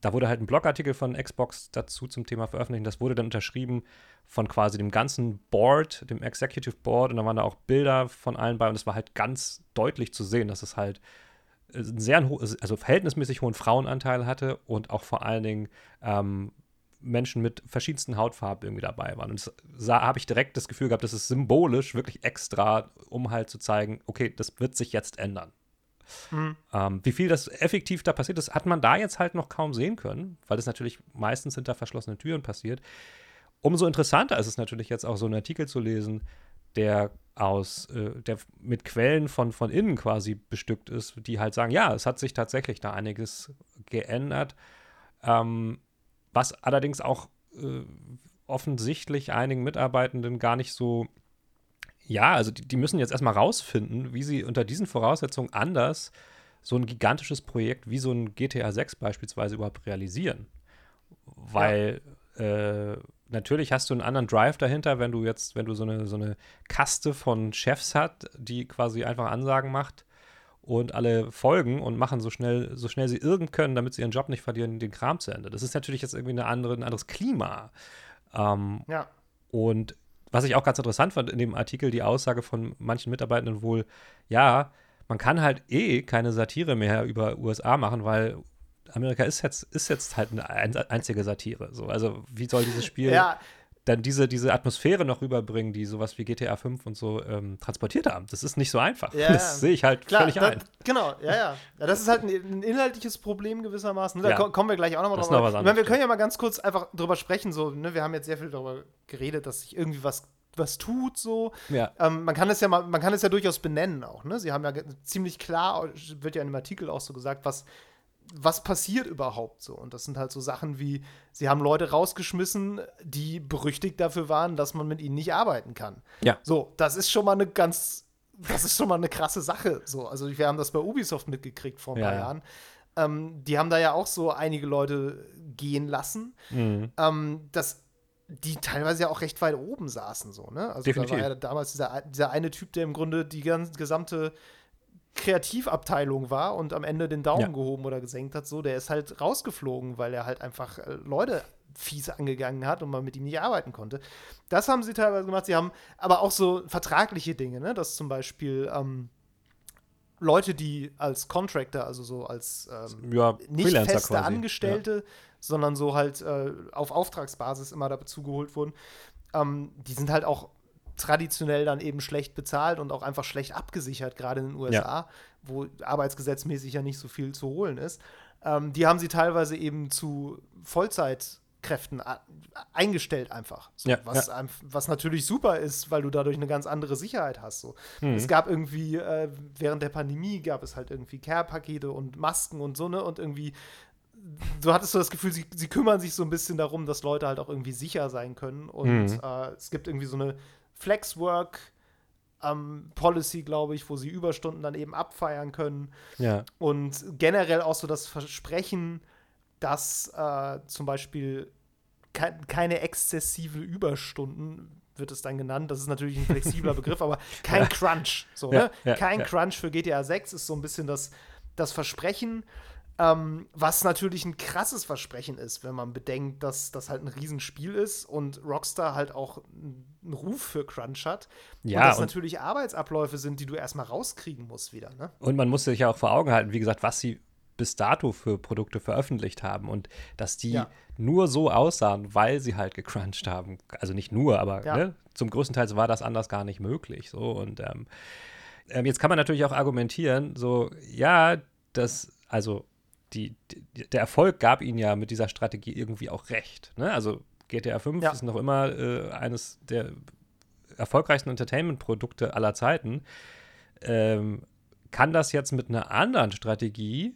da wurde halt ein Blogartikel von Xbox dazu zum Thema veröffentlicht. Das wurde dann unterschrieben von quasi dem ganzen Board, dem Executive Board. Und da waren da auch Bilder von allen bei. Und es war halt ganz deutlich zu sehen, dass es halt einen sehr also verhältnismäßig hohen Frauenanteil hatte und auch vor allen Dingen ähm, Menschen mit verschiedensten Hautfarben irgendwie dabei waren. Und da habe ich direkt das Gefühl gehabt, das ist symbolisch wirklich extra, um halt zu zeigen, okay, das wird sich jetzt ändern. Mhm. Ähm, wie viel das effektiv da passiert ist, hat man da jetzt halt noch kaum sehen können, weil das natürlich meistens hinter verschlossenen Türen passiert. Umso interessanter ist es natürlich jetzt auch so einen Artikel zu lesen, der aus, äh, der mit Quellen von, von innen quasi bestückt ist, die halt sagen, ja, es hat sich tatsächlich da einiges geändert. Ähm, was allerdings auch äh, offensichtlich einigen Mitarbeitenden gar nicht so, ja, also die, die müssen jetzt erstmal rausfinden, wie sie unter diesen Voraussetzungen anders so ein gigantisches Projekt wie so ein GTA 6 beispielsweise überhaupt realisieren. Weil ja. äh, natürlich hast du einen anderen Drive dahinter, wenn du jetzt, wenn du so eine, so eine Kaste von Chefs hast, die quasi einfach Ansagen macht und alle folgen und machen so schnell, so schnell sie irgend können, damit sie ihren Job nicht verlieren, den Kram zu Ende. Das ist natürlich jetzt irgendwie eine andere, ein anderes Klima. Ähm, ja. Und was ich auch ganz interessant fand in dem Artikel, die Aussage von manchen Mitarbeitenden wohl, ja, man kann halt eh keine Satire mehr über USA machen, weil Amerika ist jetzt, ist jetzt halt eine einzige Satire. So, also wie soll dieses Spiel ja dann diese, diese Atmosphäre noch rüberbringen, die sowas wie GTA 5 und so ähm, transportiert haben. Das ist nicht so einfach. Ja, das sehe ich halt Klar, völlig da, ein. Genau, ja, ja, ja. Das ist halt ein, ein inhaltliches Problem gewissermaßen. Da ja. kommen wir gleich auch nochmal drauf. Noch was ich meine, wir können ja mal ganz kurz einfach drüber sprechen. So, ne? Wir haben jetzt sehr viel darüber geredet, dass sich irgendwie was was tut so. Ja. Ähm, man kann es ja mal, man kann es ja durchaus benennen auch. Ne? Sie haben ja ziemlich klar, wird ja in dem Artikel auch so gesagt, was was passiert überhaupt so? Und das sind halt so Sachen wie, sie haben Leute rausgeschmissen, die berüchtigt dafür waren, dass man mit ihnen nicht arbeiten kann. Ja. So, das ist schon mal eine ganz, das ist schon mal eine krasse Sache. So, also wir haben das bei Ubisoft mitgekriegt vor ein paar ja, Jahren. Ähm, die haben da ja auch so einige Leute gehen lassen. Mhm. Ähm, das die teilweise ja auch recht weit oben saßen, so, ne? Also Definitiv. da war ja damals dieser, dieser eine Typ, der im Grunde die ganze, gesamte Kreativabteilung war und am Ende den Daumen ja. gehoben oder gesenkt hat, so, der ist halt rausgeflogen, weil er halt einfach äh, Leute fies angegangen hat und man mit ihm nicht arbeiten konnte. Das haben sie teilweise gemacht. Sie haben aber auch so vertragliche Dinge, ne? dass zum Beispiel ähm, Leute, die als Contractor, also so als ähm, ja, nicht Freelancer feste quasi. Angestellte, ja. sondern so halt äh, auf Auftragsbasis immer dazu geholt wurden, ähm, die sind halt auch traditionell dann eben schlecht bezahlt und auch einfach schlecht abgesichert, gerade in den USA, ja. wo arbeitsgesetzmäßig ja nicht so viel zu holen ist. Ähm, die haben sie teilweise eben zu Vollzeitkräften eingestellt einfach. So, ja, was, ja. was natürlich super ist, weil du dadurch eine ganz andere Sicherheit hast. So. Mhm. Es gab irgendwie, äh, während der Pandemie gab es halt irgendwie Care-Pakete und Masken und so, ne? Und irgendwie du hattest so das Gefühl, sie, sie kümmern sich so ein bisschen darum, dass Leute halt auch irgendwie sicher sein können. Und mhm. äh, es gibt irgendwie so eine Flexwork ähm, Policy, glaube ich, wo sie Überstunden dann eben abfeiern können. Ja. Und generell auch so das Versprechen, dass äh, zum Beispiel ke keine exzessive Überstunden wird es dann genannt. Das ist natürlich ein flexibler (laughs) Begriff, aber kein ja. Crunch. So, ja, ne? kein Crunch für GTA 6 ist so ein bisschen das, das Versprechen. Ähm, was natürlich ein krasses Versprechen ist, wenn man bedenkt, dass das halt ein Riesenspiel ist und Rockstar halt auch einen Ruf für Crunch hat. Ja, und das und natürlich Arbeitsabläufe sind, die du erstmal rauskriegen musst wieder. Ne? Und man muss sich ja auch vor Augen halten, wie gesagt, was sie bis dato für Produkte veröffentlicht haben und dass die ja. nur so aussahen, weil sie halt gecrunched haben. Also nicht nur, aber ja. ne, zum größten Teil war das anders gar nicht möglich. So und ähm, ähm, jetzt kann man natürlich auch argumentieren, so ja, das also die, die, der Erfolg gab ihnen ja mit dieser Strategie irgendwie auch recht. Ne? Also GTA 5 ja. ist noch immer äh, eines der erfolgreichsten Entertainment-Produkte aller Zeiten. Ähm, kann das jetzt mit einer anderen Strategie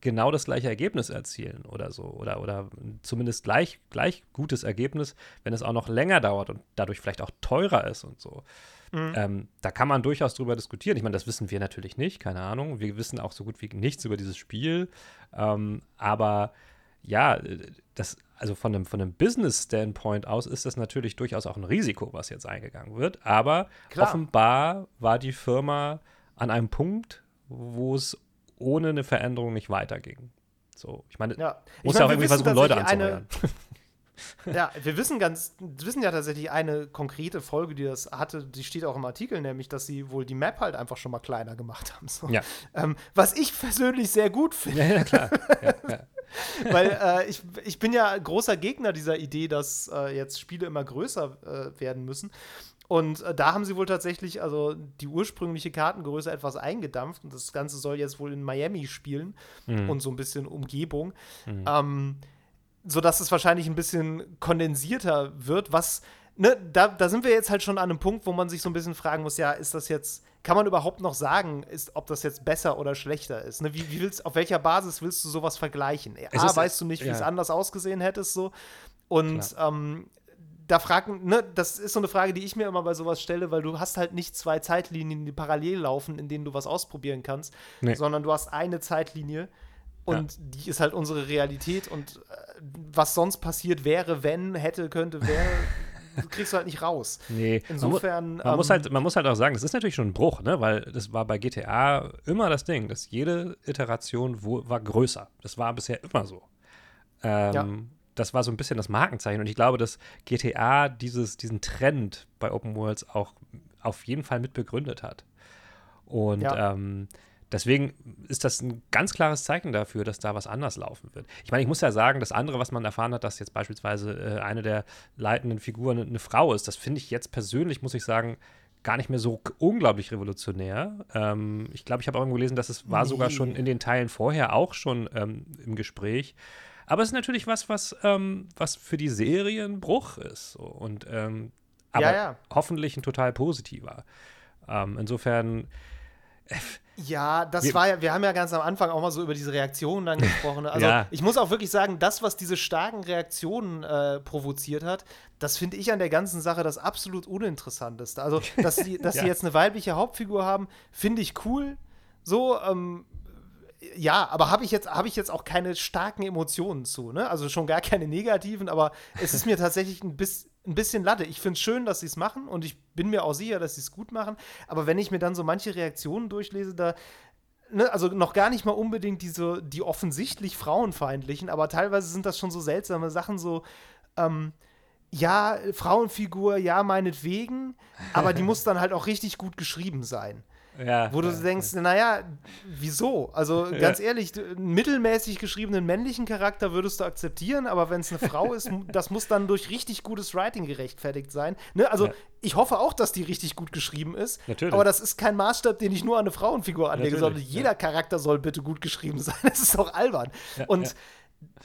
genau das gleiche Ergebnis erzielen oder so? Oder, oder zumindest gleich, gleich gutes Ergebnis, wenn es auch noch länger dauert und dadurch vielleicht auch teurer ist und so. Mhm. Ähm, da kann man durchaus drüber diskutieren. Ich meine, das wissen wir natürlich nicht, keine Ahnung. Wir wissen auch so gut wie nichts über dieses Spiel. Ähm, aber ja, das, also von einem, von einem Business-Standpoint aus ist das natürlich durchaus auch ein Risiko, was jetzt eingegangen wird. Aber Klar. offenbar war die Firma an einem Punkt, wo es ohne eine Veränderung nicht weiterging. So, ich meine, ja. muss ja auch irgendwie versuchen, Leute anzuheuern. (laughs) Ja, wir wissen ganz, wir wissen ja tatsächlich eine konkrete Folge, die das hatte, die steht auch im Artikel, nämlich, dass sie wohl die Map halt einfach schon mal kleiner gemacht haben. So. Ja. Ähm, was ich persönlich sehr gut finde. Ja, ja, klar. ja, ja. (laughs) Weil äh, ich, ich bin ja großer Gegner dieser Idee, dass äh, jetzt Spiele immer größer äh, werden müssen. Und äh, da haben sie wohl tatsächlich also die ursprüngliche Kartengröße etwas eingedampft und das Ganze soll jetzt wohl in Miami spielen mhm. und so ein bisschen Umgebung. Mhm. Ähm, sodass es wahrscheinlich ein bisschen kondensierter wird, was, ne, da, da sind wir jetzt halt schon an einem Punkt, wo man sich so ein bisschen fragen muss, ja, ist das jetzt, kann man überhaupt noch sagen, ist, ob das jetzt besser oder schlechter ist? Ne? Wie, wie willst, auf welcher Basis willst du sowas vergleichen? A, ist, weißt du nicht, wie ja. es anders ausgesehen hättest, so. Und ähm, da fragen, ne, das ist so eine Frage, die ich mir immer bei sowas stelle, weil du hast halt nicht zwei Zeitlinien, die parallel laufen, in denen du was ausprobieren kannst, nee. sondern du hast eine Zeitlinie und ja. die ist halt unsere Realität und äh, was sonst passiert wäre, wenn, hätte, könnte, wäre, (laughs) kriegst du halt nicht raus. Nee. Insofern. Man, man ähm, muss halt, man muss halt auch sagen, das ist natürlich schon ein Bruch, ne? weil das war bei GTA immer das Ding, dass jede Iteration wo, war größer. Das war bisher immer so. Ähm, ja das war so ein bisschen das Markenzeichen. Und ich glaube, dass GTA dieses, diesen Trend bei Open Worlds auch auf jeden Fall mit begründet hat. Und ja. ähm, deswegen ist das ein ganz klares Zeichen dafür, dass da was anders laufen wird. Ich meine, ich muss ja sagen, das andere, was man erfahren hat, dass jetzt beispielsweise äh, eine der leitenden Figuren eine, Frau ist, das finde ich jetzt persönlich, muss ich sagen, gar nicht mehr so unglaublich revolutionär. Ähm, ich glaube, ich habe auch irgendwo gelesen, dass es war nee. sogar schon in den Teilen vorher auch schon ähm, im Gespräch. Aber es ist natürlich was, was, ähm, was für die Serie ein Bruch ist. Und ähm, aber ja, ja. hoffentlich ein total positiver. Ähm, insofern. Ja, das wir, war ja, wir haben ja ganz am Anfang auch mal so über diese Reaktionen dann (laughs) gesprochen. Also ja. ich muss auch wirklich sagen, das, was diese starken Reaktionen äh, provoziert hat, das finde ich an der ganzen Sache das absolut uninteressanteste. Also, (laughs) dass sie, dass ja. sie jetzt eine weibliche Hauptfigur haben, finde ich cool. So, ähm, ja, aber habe ich jetzt habe ich jetzt auch keine starken Emotionen zu, ne? Also schon gar keine negativen, aber es ist mir tatsächlich ein, bis, ein bisschen Latte. Ich finde es schön, dass sie es machen und ich bin mir auch sicher, dass sie es gut machen. Aber wenn ich mir dann so manche Reaktionen durchlese, da Ne, also noch gar nicht mal unbedingt diese, die offensichtlich frauenfeindlichen, aber teilweise sind das schon so seltsame Sachen, so, ähm, ja, Frauenfigur, ja, meinetwegen, aber die (laughs) muss dann halt auch richtig gut geschrieben sein. Ja, wo du ja, denkst, ja. naja, wieso? Also (laughs) ganz ehrlich, einen mittelmäßig geschriebenen männlichen Charakter würdest du akzeptieren, aber wenn es eine Frau ist, das muss dann durch richtig gutes Writing gerechtfertigt sein. Ne? Also ich hoffe auch, dass die richtig gut geschrieben ist. Natürlich. Aber das ist kein Maßstab, den ich nur an eine Frauenfigur anlege, Natürlich, sondern jeder Charakter soll bitte gut geschrieben (laughs) sein. Das ist doch albern. Und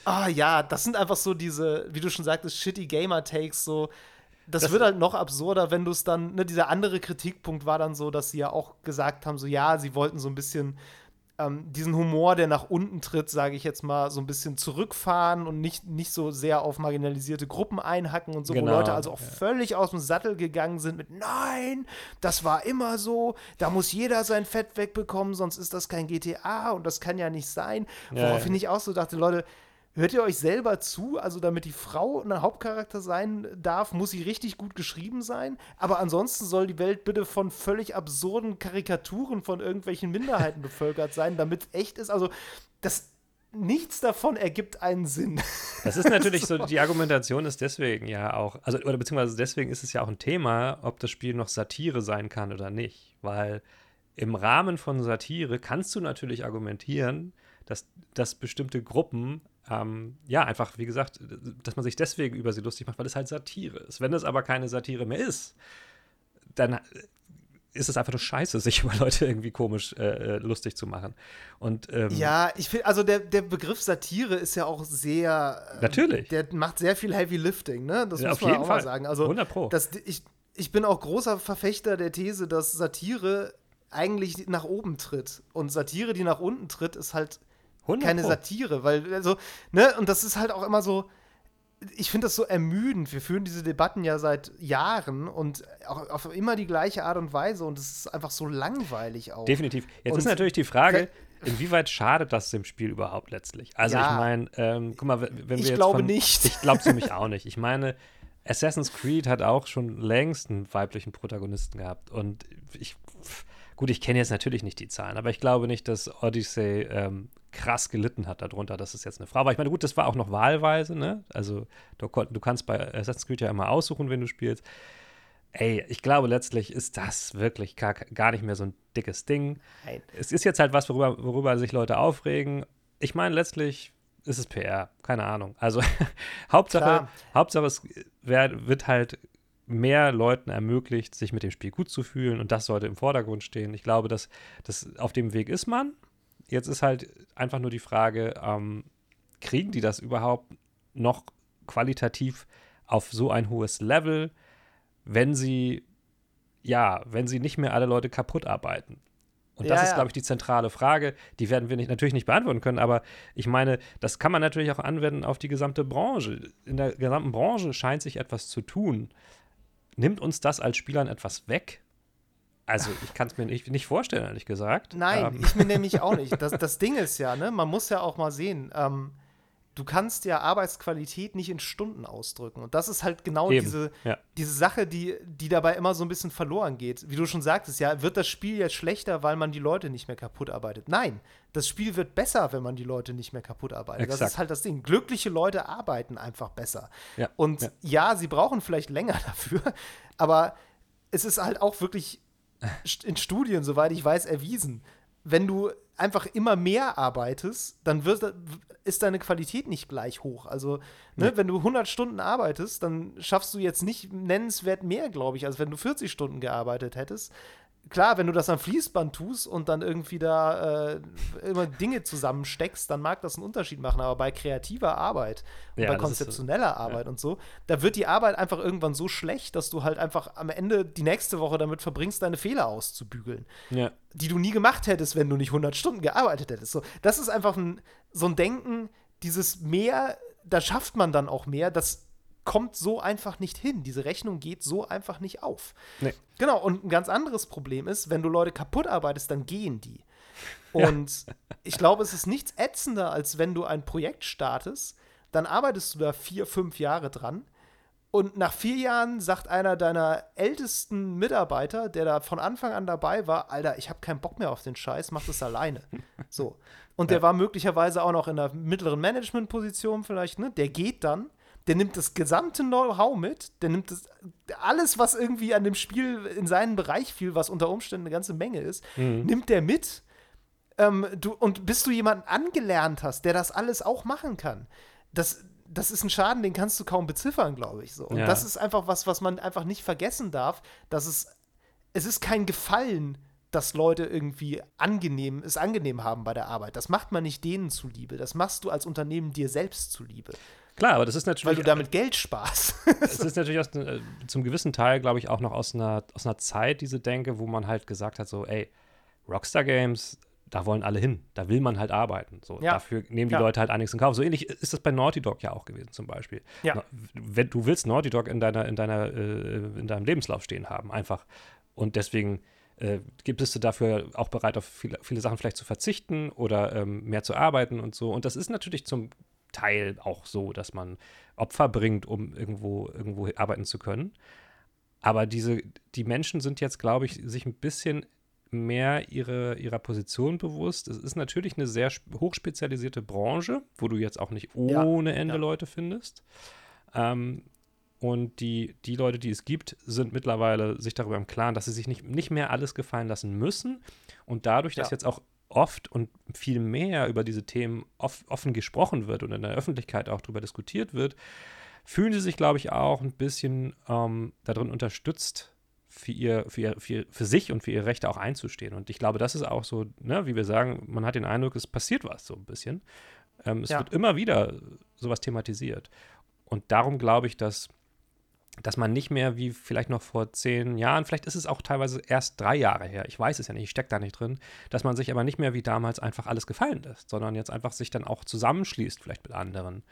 ah ja, das sind einfach so diese, wie du schon sagtest, shitty Gamer-Takes, so das, das, wird halt noch absurder, wenn du es dann, ne, dieser andere Kritikpunkt war dann so, dass sie ja auch gesagt haben, so ja, sie wollten so ein bisschen ähm, diesen Humor, der nach unten tritt, sage ich jetzt mal, so ein bisschen zurückfahren und nicht, nicht so sehr auf marginalisierte Gruppen einhacken und so, genau, wo Leute also auch ja. völlig aus dem Sattel gegangen sind mit, nein, das war immer so, da muss jeder sein Fett wegbekommen, sonst ist das kein GTA und das kann ja nicht sein. Woraufhin ja. ich auch so dachte, Leute, Hört ihr euch selber zu? Also, damit die Frau ein Hauptcharakter sein darf, muss sie richtig gut geschrieben sein. Aber ansonsten soll die Welt bitte von völlig absurden Karikaturen von irgendwelchen Minderheiten bevölkert sein, damit echt ist. Also, das nichts davon ergibt einen Sinn. (laughs) Das ist natürlich so, die Argumentation ist deswegen ja auch, also oder beziehungsweise deswegen ist es ja auch ein Thema, ob das Spiel noch Satire sein kann oder nicht. Weil im Rahmen von Satire kannst du natürlich argumentieren, dass, dass bestimmte Gruppen ähm, ja, einfach, wie gesagt, dass man sich deswegen über sie lustig macht, weil es halt Satire ist. Wenn es aber keine Satire mehr ist, dann ist es einfach nur scheiße, sich (laughs) über Leute irgendwie komisch äh, äh lustig zu machen. Und, ähm, ja, ich finde, also der, der Begriff Satire ist ja auch sehr. Äh, Natürlich. Der macht sehr viel Heavy Lifting, ne? Das ja, muss man auch Fall. mal sagen. Also, 100 Pro. Das, ich, ich bin auch großer Verfechter der These, dass Satire eigentlich nach oben tritt. Und Satire, die nach unten tritt, ist halt keine Satire, weil, also, ne, und das ist halt auch immer so, ich finde das so ermüdend. Wir führen diese Debatten ja seit Jahren und auch auf immer die gleiche Art und Weise und es ist einfach so langweilig auch. Definitiv. Jetzt und ist natürlich die Frage, inwieweit schadet das dem Spiel überhaupt letztlich? Also ja, ich meine, ähm, guck mal, wenn wir ich jetzt glaube von, nicht. Ich glaube es nämlich auch nicht. Ich meine, Assassin's Creed hat auch schon längst einen weiblichen Protagonisten gehabt und ich gut, ich kenne jetzt natürlich nicht die Zahlen, aber ich glaube nicht, dass Odyssey ähm, krass gelitten hat darunter, dass es jetzt eine Frau war. Ich meine, gut, das war auch noch wahlweise, ne? Also du, du kannst bei Assassin's Creed ja immer aussuchen, wenn du spielst. Ey, ich glaube, letztlich ist das wirklich gar, gar nicht mehr so ein dickes Ding. Nein. Es ist jetzt halt was, worüber, worüber sich Leute aufregen. Ich meine, letztlich ist es PR, keine Ahnung. Also (laughs) Hauptsache, Hauptsache es wird halt mehr Leuten ermöglicht, sich mit dem Spiel gut zu fühlen und das sollte im Vordergrund stehen. Ich glaube, dass das auf dem Weg ist man. Jetzt ist halt einfach nur die Frage, ähm, kriegen die das überhaupt noch qualitativ auf so ein hohes Level, wenn sie ja, wenn sie nicht mehr alle Leute kaputt arbeiten. Und das ja, ist, glaube ich, die zentrale Frage. Die werden wir nicht, natürlich nicht beantworten können, aber ich meine, das kann man natürlich auch anwenden auf die gesamte Branche. In der gesamten Branche scheint sich etwas zu tun. Nimmt uns das als Spielern etwas weg? Also, ich kann es mir nicht, nicht, vorstellen, ehrlich gesagt. Nein, ähm. ich mir nämlich auch nicht. (laughs) Das, das Ding ist ja, ne, man muss ja auch mal sehen, ähm, du kannst ja Arbeitsqualität nicht in Stunden ausdrücken. Und das ist halt genau diese, ja. diese Sache, die, die dabei immer so ein bisschen verloren geht. Wie du schon sagtest, ja, wird das Spiel jetzt schlechter, weil man die Leute nicht mehr kaputt arbeitet? Nein, das Spiel wird besser, wenn man die Leute nicht mehr kaputt arbeitet. Exakt. Das ist halt das Ding. Glückliche Leute arbeiten einfach besser. Ja. Und ja. ja, sie brauchen vielleicht länger (laughs) dafür, aber es ist halt auch wirklich (laughs) in Studien, soweit ich weiß, erwiesen. Wenn du einfach immer mehr arbeitest, dann wird, ist deine Qualität nicht gleich hoch. Also, ne, ja. wenn du 100 Stunden arbeitest, dann schaffst du jetzt nicht nennenswert mehr, glaube ich, als wenn du 40 Stunden gearbeitet hättest klar, wenn du das am Fließband tust und dann irgendwie da äh, immer Dinge zusammensteckst, dann mag das einen Unterschied machen. Aber bei kreativer Arbeit und ja, bei konzeptioneller so, Arbeit ja. und so, da wird die Arbeit einfach irgendwann so schlecht, dass du halt einfach am Ende die nächste Woche damit verbringst, deine Fehler auszubügeln. Ja. Die du nie gemacht hättest, wenn du nicht 100 Stunden gearbeitet hättest. So, das ist einfach ein, so ein Denken, dieses mehr, da schafft man dann auch mehr, das kommt so einfach nicht hin. Diese Rechnung geht so einfach nicht auf. Nee. Genau, und ein ganz anderes Problem ist, wenn du Leute kaputt arbeitest, dann gehen die. Und ja. ich glaube, es ist nichts ätzender, als wenn du ein Projekt startest, dann arbeitest du da vier, fünf Jahre dran. Und nach vier Jahren sagt einer deiner ältesten Mitarbeiter, der da von Anfang an dabei war, Alter, ich habe keinen Bock mehr auf den Scheiß, mach das alleine. So. Und ja. der war möglicherweise auch noch in einer mittleren Managementposition vielleicht, ne? Der geht dann der nimmt das gesamte Know-how mit, der nimmt das, alles, was irgendwie an dem Spiel in seinen Bereich fiel, was unter Umständen eine ganze Menge ist, mhm. nimmt der mit. Ähm, du, und bis du jemanden angelernt hast, der das alles auch machen kann, das, das ist ein Schaden, den kannst du kaum beziffern, glaube ich. So. Und ja. das ist einfach was, was man einfach nicht vergessen darf, dass es, es ist kein Gefallen, dass Leute irgendwie angenehm, es angenehm haben bei der Arbeit. Das macht man nicht denen zuliebe. Das machst du als Unternehmen dir selbst zuliebe. Klar, aber das ist natürlich. Weil du damit Geld sparst. (laughs) Es ist natürlich aus, äh, zum gewissen Teil, glaube ich, auch noch aus einer, aus einer Zeit, diese Denke, wo man halt gesagt hat: so, ey, Rockstar Games, da wollen alle hin. Da will man halt arbeiten. So, ja. Dafür nehmen die ja. Leute halt einiges in Kauf. So ähnlich ist das bei Naughty Dog ja auch gewesen, zum Beispiel. Ja. Wenn du willst Naughty Dog in deiner, in deiner, äh, in deinem Lebenslauf stehen haben, einfach. Und deswegen äh, bist du dafür auch bereit, auf viele, viele Sachen vielleicht zu verzichten oder ähm, mehr zu arbeiten und so. Und das ist natürlich zum Teil auch so, dass man Opfer bringt, um irgendwo, irgendwo arbeiten zu können. Aber diese, die Menschen sind jetzt, glaube ich, sich ein bisschen mehr ihre, ihrer Position bewusst. Es ist natürlich eine sehr hochspezialisierte Branche, wo du jetzt auch nicht ohne ja, Ende ja. Leute findest. Ähm, und die, die Leute, die es gibt, sind mittlerweile sich darüber im Klaren, dass sie sich nicht, nicht mehr alles gefallen lassen müssen. Und dadurch, dass ja. jetzt auch oft und viel mehr über diese Themen offen gesprochen wird und in der Öffentlichkeit auch darüber diskutiert wird, fühlen sie sich, glaube ich, auch ein bisschen ähm, darin unterstützt, für, ihr, für, ihr, für, für, sich und für ihre Rechte auch einzustehen. Und ich glaube, das ist auch so, ne, wie wir sagen, man hat den Eindruck, es passiert was so ein bisschen. Ähm, es ja. wird immer wieder sowas thematisiert. Und darum glaube ich, dass dass man nicht mehr wie vielleicht noch vor zehn Jahren, vielleicht ist es auch teilweise erst drei Jahre her, ich weiß es ja nicht, ich stecke da nicht drin, dass man sich aber nicht mehr wie damals einfach alles gefallen lässt, sondern jetzt einfach sich dann auch zusammenschließt, vielleicht mit anderen.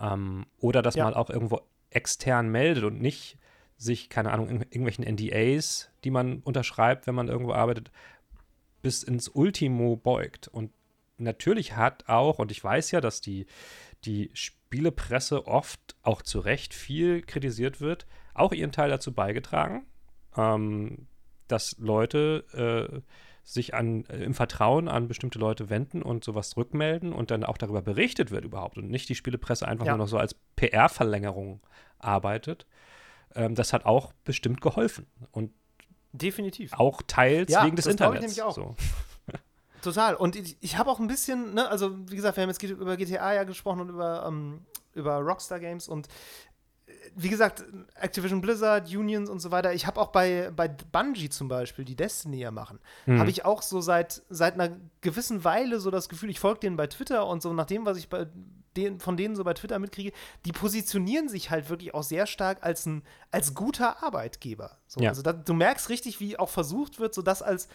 Ähm, oder dass ja. man auch irgendwo extern meldet und nicht sich, keine Ahnung, in irgendwelchen NDAs, die man unterschreibt, wenn man irgendwo arbeitet, bis ins Ultimo beugt. Und natürlich hat auch, und ich weiß ja, dass die, die Spielepresse oft auch zu Recht viel kritisiert wird, auch ihren Teil dazu beigetragen. Ähm, dass Leute äh, sich an, äh, im Vertrauen an bestimmte Leute wenden und sowas rückmelden und dann auch darüber berichtet wird überhaupt und nicht die Spielepresse einfach ja. nur noch so als PR-Verlängerung arbeitet. Ähm, das hat auch bestimmt geholfen. Und Definitiv. Auch teils ja, wegen des das Internets. Ich nämlich auch. So. Total. Und ich, ich habe auch ein bisschen, ne, also wie gesagt, wir haben jetzt über GTA ja gesprochen und über, ähm, über Rockstar Games und äh, wie gesagt, Activision Blizzard, Unions und so weiter. Ich habe auch bei, bei Bungie zum Beispiel, die Destiny ja machen, mhm. habe ich auch so seit, seit einer gewissen Weile so das Gefühl, ich folge denen bei Twitter und so nach dem, was ich bei den, von denen so bei Twitter mitkriege, die positionieren sich halt wirklich auch sehr stark als ein als guter Arbeitgeber. So, ja. Also da, du merkst richtig, wie auch versucht wird, so das als,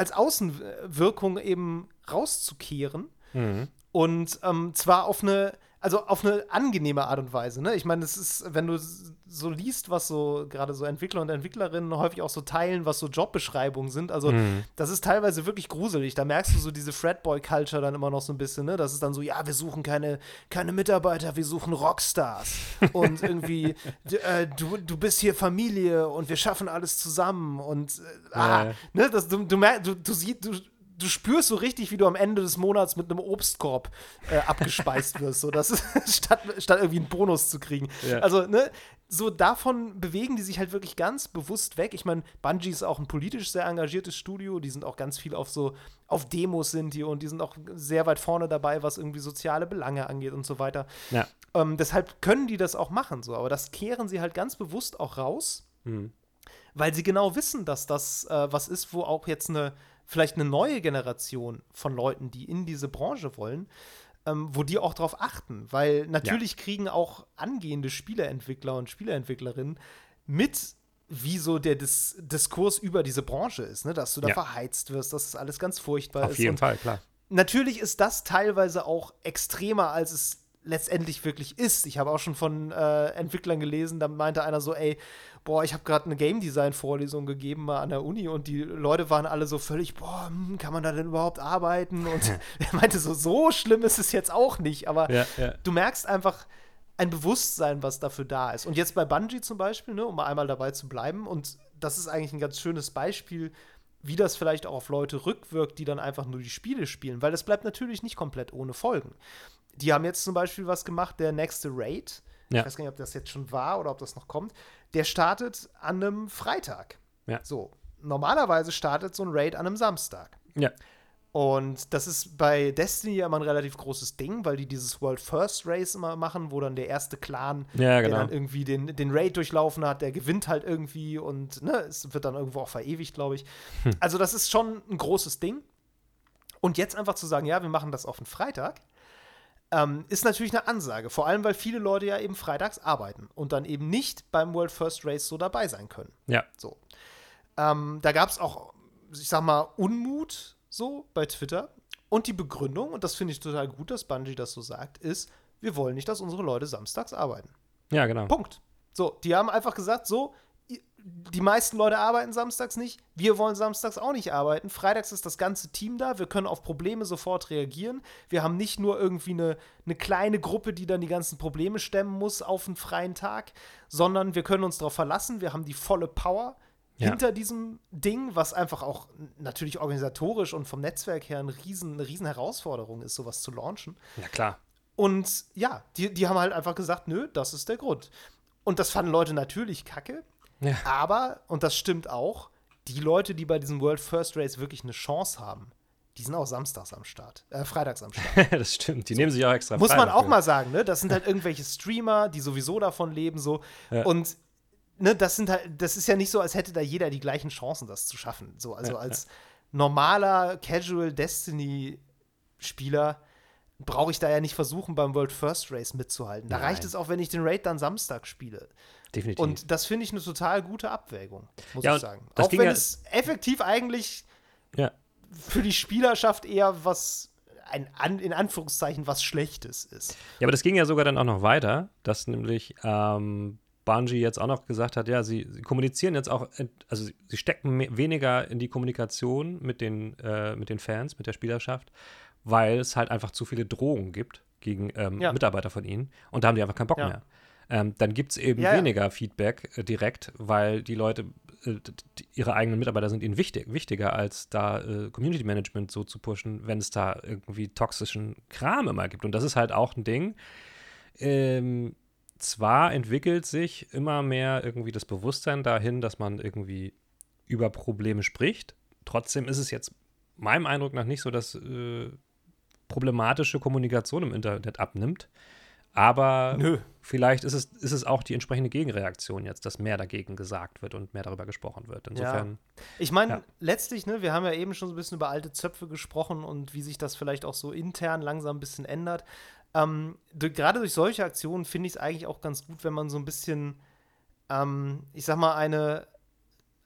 als Außenwirkung eben rauszukehren. Mhm. Und ähm, zwar auf eine also auf eine angenehme Art und Weise. Ne? Ich meine, es ist, wenn du so liest, was so gerade so Entwickler und Entwicklerinnen häufig auch so teilen, was so Jobbeschreibungen sind, also mhm. das ist teilweise wirklich gruselig. Da merkst du so diese Fratboy-Culture dann immer noch so ein bisschen, ne? Das ist dann so, ja, wir suchen keine, keine Mitarbeiter, wir suchen Rockstars. und (laughs) irgendwie, äh, du, du bist hier Familie und wir schaffen alles zusammen und äh, ah, ja. ne, das, du, du, merkst, du, du siehst, du du spürst so richtig, wie du am Ende des Monats mit einem Obstkorb äh, abgespeist wirst, so dass (laughs) statt, statt irgendwie einen Bonus zu kriegen. Ja. Also, ne, so davon bewegen die sich halt wirklich ganz bewusst weg. Ich meine, Bungie ist auch ein politisch sehr engagiertes Studio, die sind auch ganz viel auf so auf Demos sind die und die sind auch sehr weit vorne dabei, was irgendwie soziale Belange angeht und so weiter. Ja. Ähm, deshalb können die das auch machen, so, aber das kehren sie halt ganz bewusst auch raus. Mhm weil sie genau wissen, dass das äh, was ist, wo auch jetzt eine vielleicht eine neue Generation von Leuten, die in diese Branche wollen, ähm, wo die auch darauf achten. Weil natürlich ja. kriegen auch angehende Spieleentwickler und Spieleentwicklerinnen mit, wie so der Dis Diskurs über diese Branche ist, ne? dass du da ja. verheizt wirst, dass das alles ganz furchtbar Auf ist. Auf jeden und Fall, klar. Natürlich ist das teilweise auch extremer, als es letztendlich wirklich ist. Ich habe auch schon von äh, Entwicklern gelesen, da meinte einer so, ey, boah, ich habe gerade eine Game Design Vorlesung gegeben mal an der Uni und die Leute waren alle so völlig, boah, hm, kann man da denn überhaupt arbeiten? Und (laughs) (laughs) er meinte so, so schlimm ist es jetzt auch nicht, aber ja, ja. du merkst einfach ein Bewusstsein, was dafür da ist. Und jetzt bei Bungie zum Beispiel, ne, um mal einmal dabei zu bleiben, und das ist eigentlich ein ganz schönes Beispiel, wie das vielleicht auch auf Leute rückwirkt, die dann einfach nur die Spiele spielen, weil das bleibt natürlich nicht komplett ohne Folgen die haben jetzt zum Beispiel was gemacht, der nächste Raid. Ja. Ich weiß gar nicht, ob das jetzt schon war oder ob das noch kommt. Der startet an einem Freitag. Ja. So. Normalerweise startet so ein Raid an einem Samstag. Ja. Und das ist bei Destiny ja immer ein relativ großes Ding, weil die dieses World First Race immer machen, wo dann der erste Clan, ja, genau. der dann irgendwie den, den Raid durchlaufen hat, der gewinnt halt irgendwie und ne, es wird dann irgendwo auch verewigt, glaube ich. Hm. Also, das ist schon ein großes Ding. Und jetzt einfach zu sagen, ja, wir machen das auf einen Freitag, ähm, ist natürlich eine Ansage, vor allem weil viele Leute ja eben freitags arbeiten und dann eben nicht beim World First Race so dabei sein können. Ja. So. Ähm, da gab es auch, ich sag mal, Unmut so bei Twitter. Und die Begründung, und das finde ich total gut, dass Bungie das so sagt, ist, wir wollen nicht, dass unsere Leute samstags arbeiten. Ja, genau. Punkt. So, die haben einfach gesagt, so, die meisten Leute arbeiten samstags nicht. Wir wollen samstags auch nicht arbeiten. Freitags ist das ganze Team da. Wir können auf Probleme sofort reagieren. Wir haben nicht nur irgendwie eine, eine kleine Gruppe, die dann die ganzen Probleme stemmen muss auf einen freien Tag, sondern wir können uns darauf verlassen. Wir haben die volle Power ja. hinter diesem Ding, was einfach auch natürlich organisatorisch und vom Netzwerk her eine riesen, eine riesen Herausforderung ist, sowas zu launchen. Ja, klar. Und ja, die, die haben halt einfach gesagt, nö, das ist der Grund. Und das fanden Leute natürlich kacke. Ja. Aber, und das stimmt auch, die Leute, die bei diesem World First Race wirklich eine Chance haben, die sind auch samstags am Start, äh, freitags am Start. (laughs) das stimmt, die so. nehmen sich auch extra Muss man auch mal sagen, ne? Das sind halt irgendwelche Streamer, die sowieso davon leben, so. Ja. Und ne, das sind halt, das ist ja nicht so, als hätte da jeder die gleichen Chancen, das zu schaffen. So, also ja, als normaler Casual Destiny-Spieler brauche ich da ja nicht versuchen, beim World First Race mitzuhalten. Da Nein. reicht es auch, wenn ich den Raid dann Samstag spiele. Definitiv. Und das finde ich eine total gute Abwägung, muss ja, ich sagen. Auch wenn ja es effektiv eigentlich ja. für die Spielerschaft eher was, ein, in Anführungszeichen, was Schlechtes ist. Ja, aber das ging ja sogar dann auch noch weiter, dass nämlich ähm, Bungie jetzt auch noch gesagt hat, ja, sie, sie kommunizieren jetzt auch, also sie, sie stecken weniger in die Kommunikation mit den, äh, mit den Fans, mit der Spielerschaft, weil es halt einfach zu viele Drohungen gibt gegen ähm, ja. Mitarbeiter von ihnen und da haben die einfach keinen Bock ja. mehr ähm, dann gibt es eben ja, weniger ja. Feedback äh, direkt, weil die Leute äh, ihre eigenen Mitarbeiter sind ihnen wichtig, wichtiger, als da äh, Community Management so zu pushen, wenn es da irgendwie toxischen Kram immer gibt. Und das ist halt auch ein Ding. Ähm, zwar entwickelt sich immer mehr irgendwie das Bewusstsein dahin, dass man irgendwie über Probleme spricht. Trotzdem ist es jetzt meinem Eindruck nach nicht so, dass äh, problematische Kommunikation im Internet abnimmt. Aber Nö. vielleicht ist es, ist es auch die entsprechende Gegenreaktion jetzt, dass mehr dagegen gesagt wird und mehr darüber gesprochen wird. Insofern. Ja. Ich meine, ja. letztlich, ne, wir haben ja eben schon so ein bisschen über alte Zöpfe gesprochen und wie sich das vielleicht auch so intern langsam ein bisschen ändert. Ähm, gerade durch solche Aktionen finde ich es eigentlich auch ganz gut, wenn man so ein bisschen, ähm, ich sag mal, eine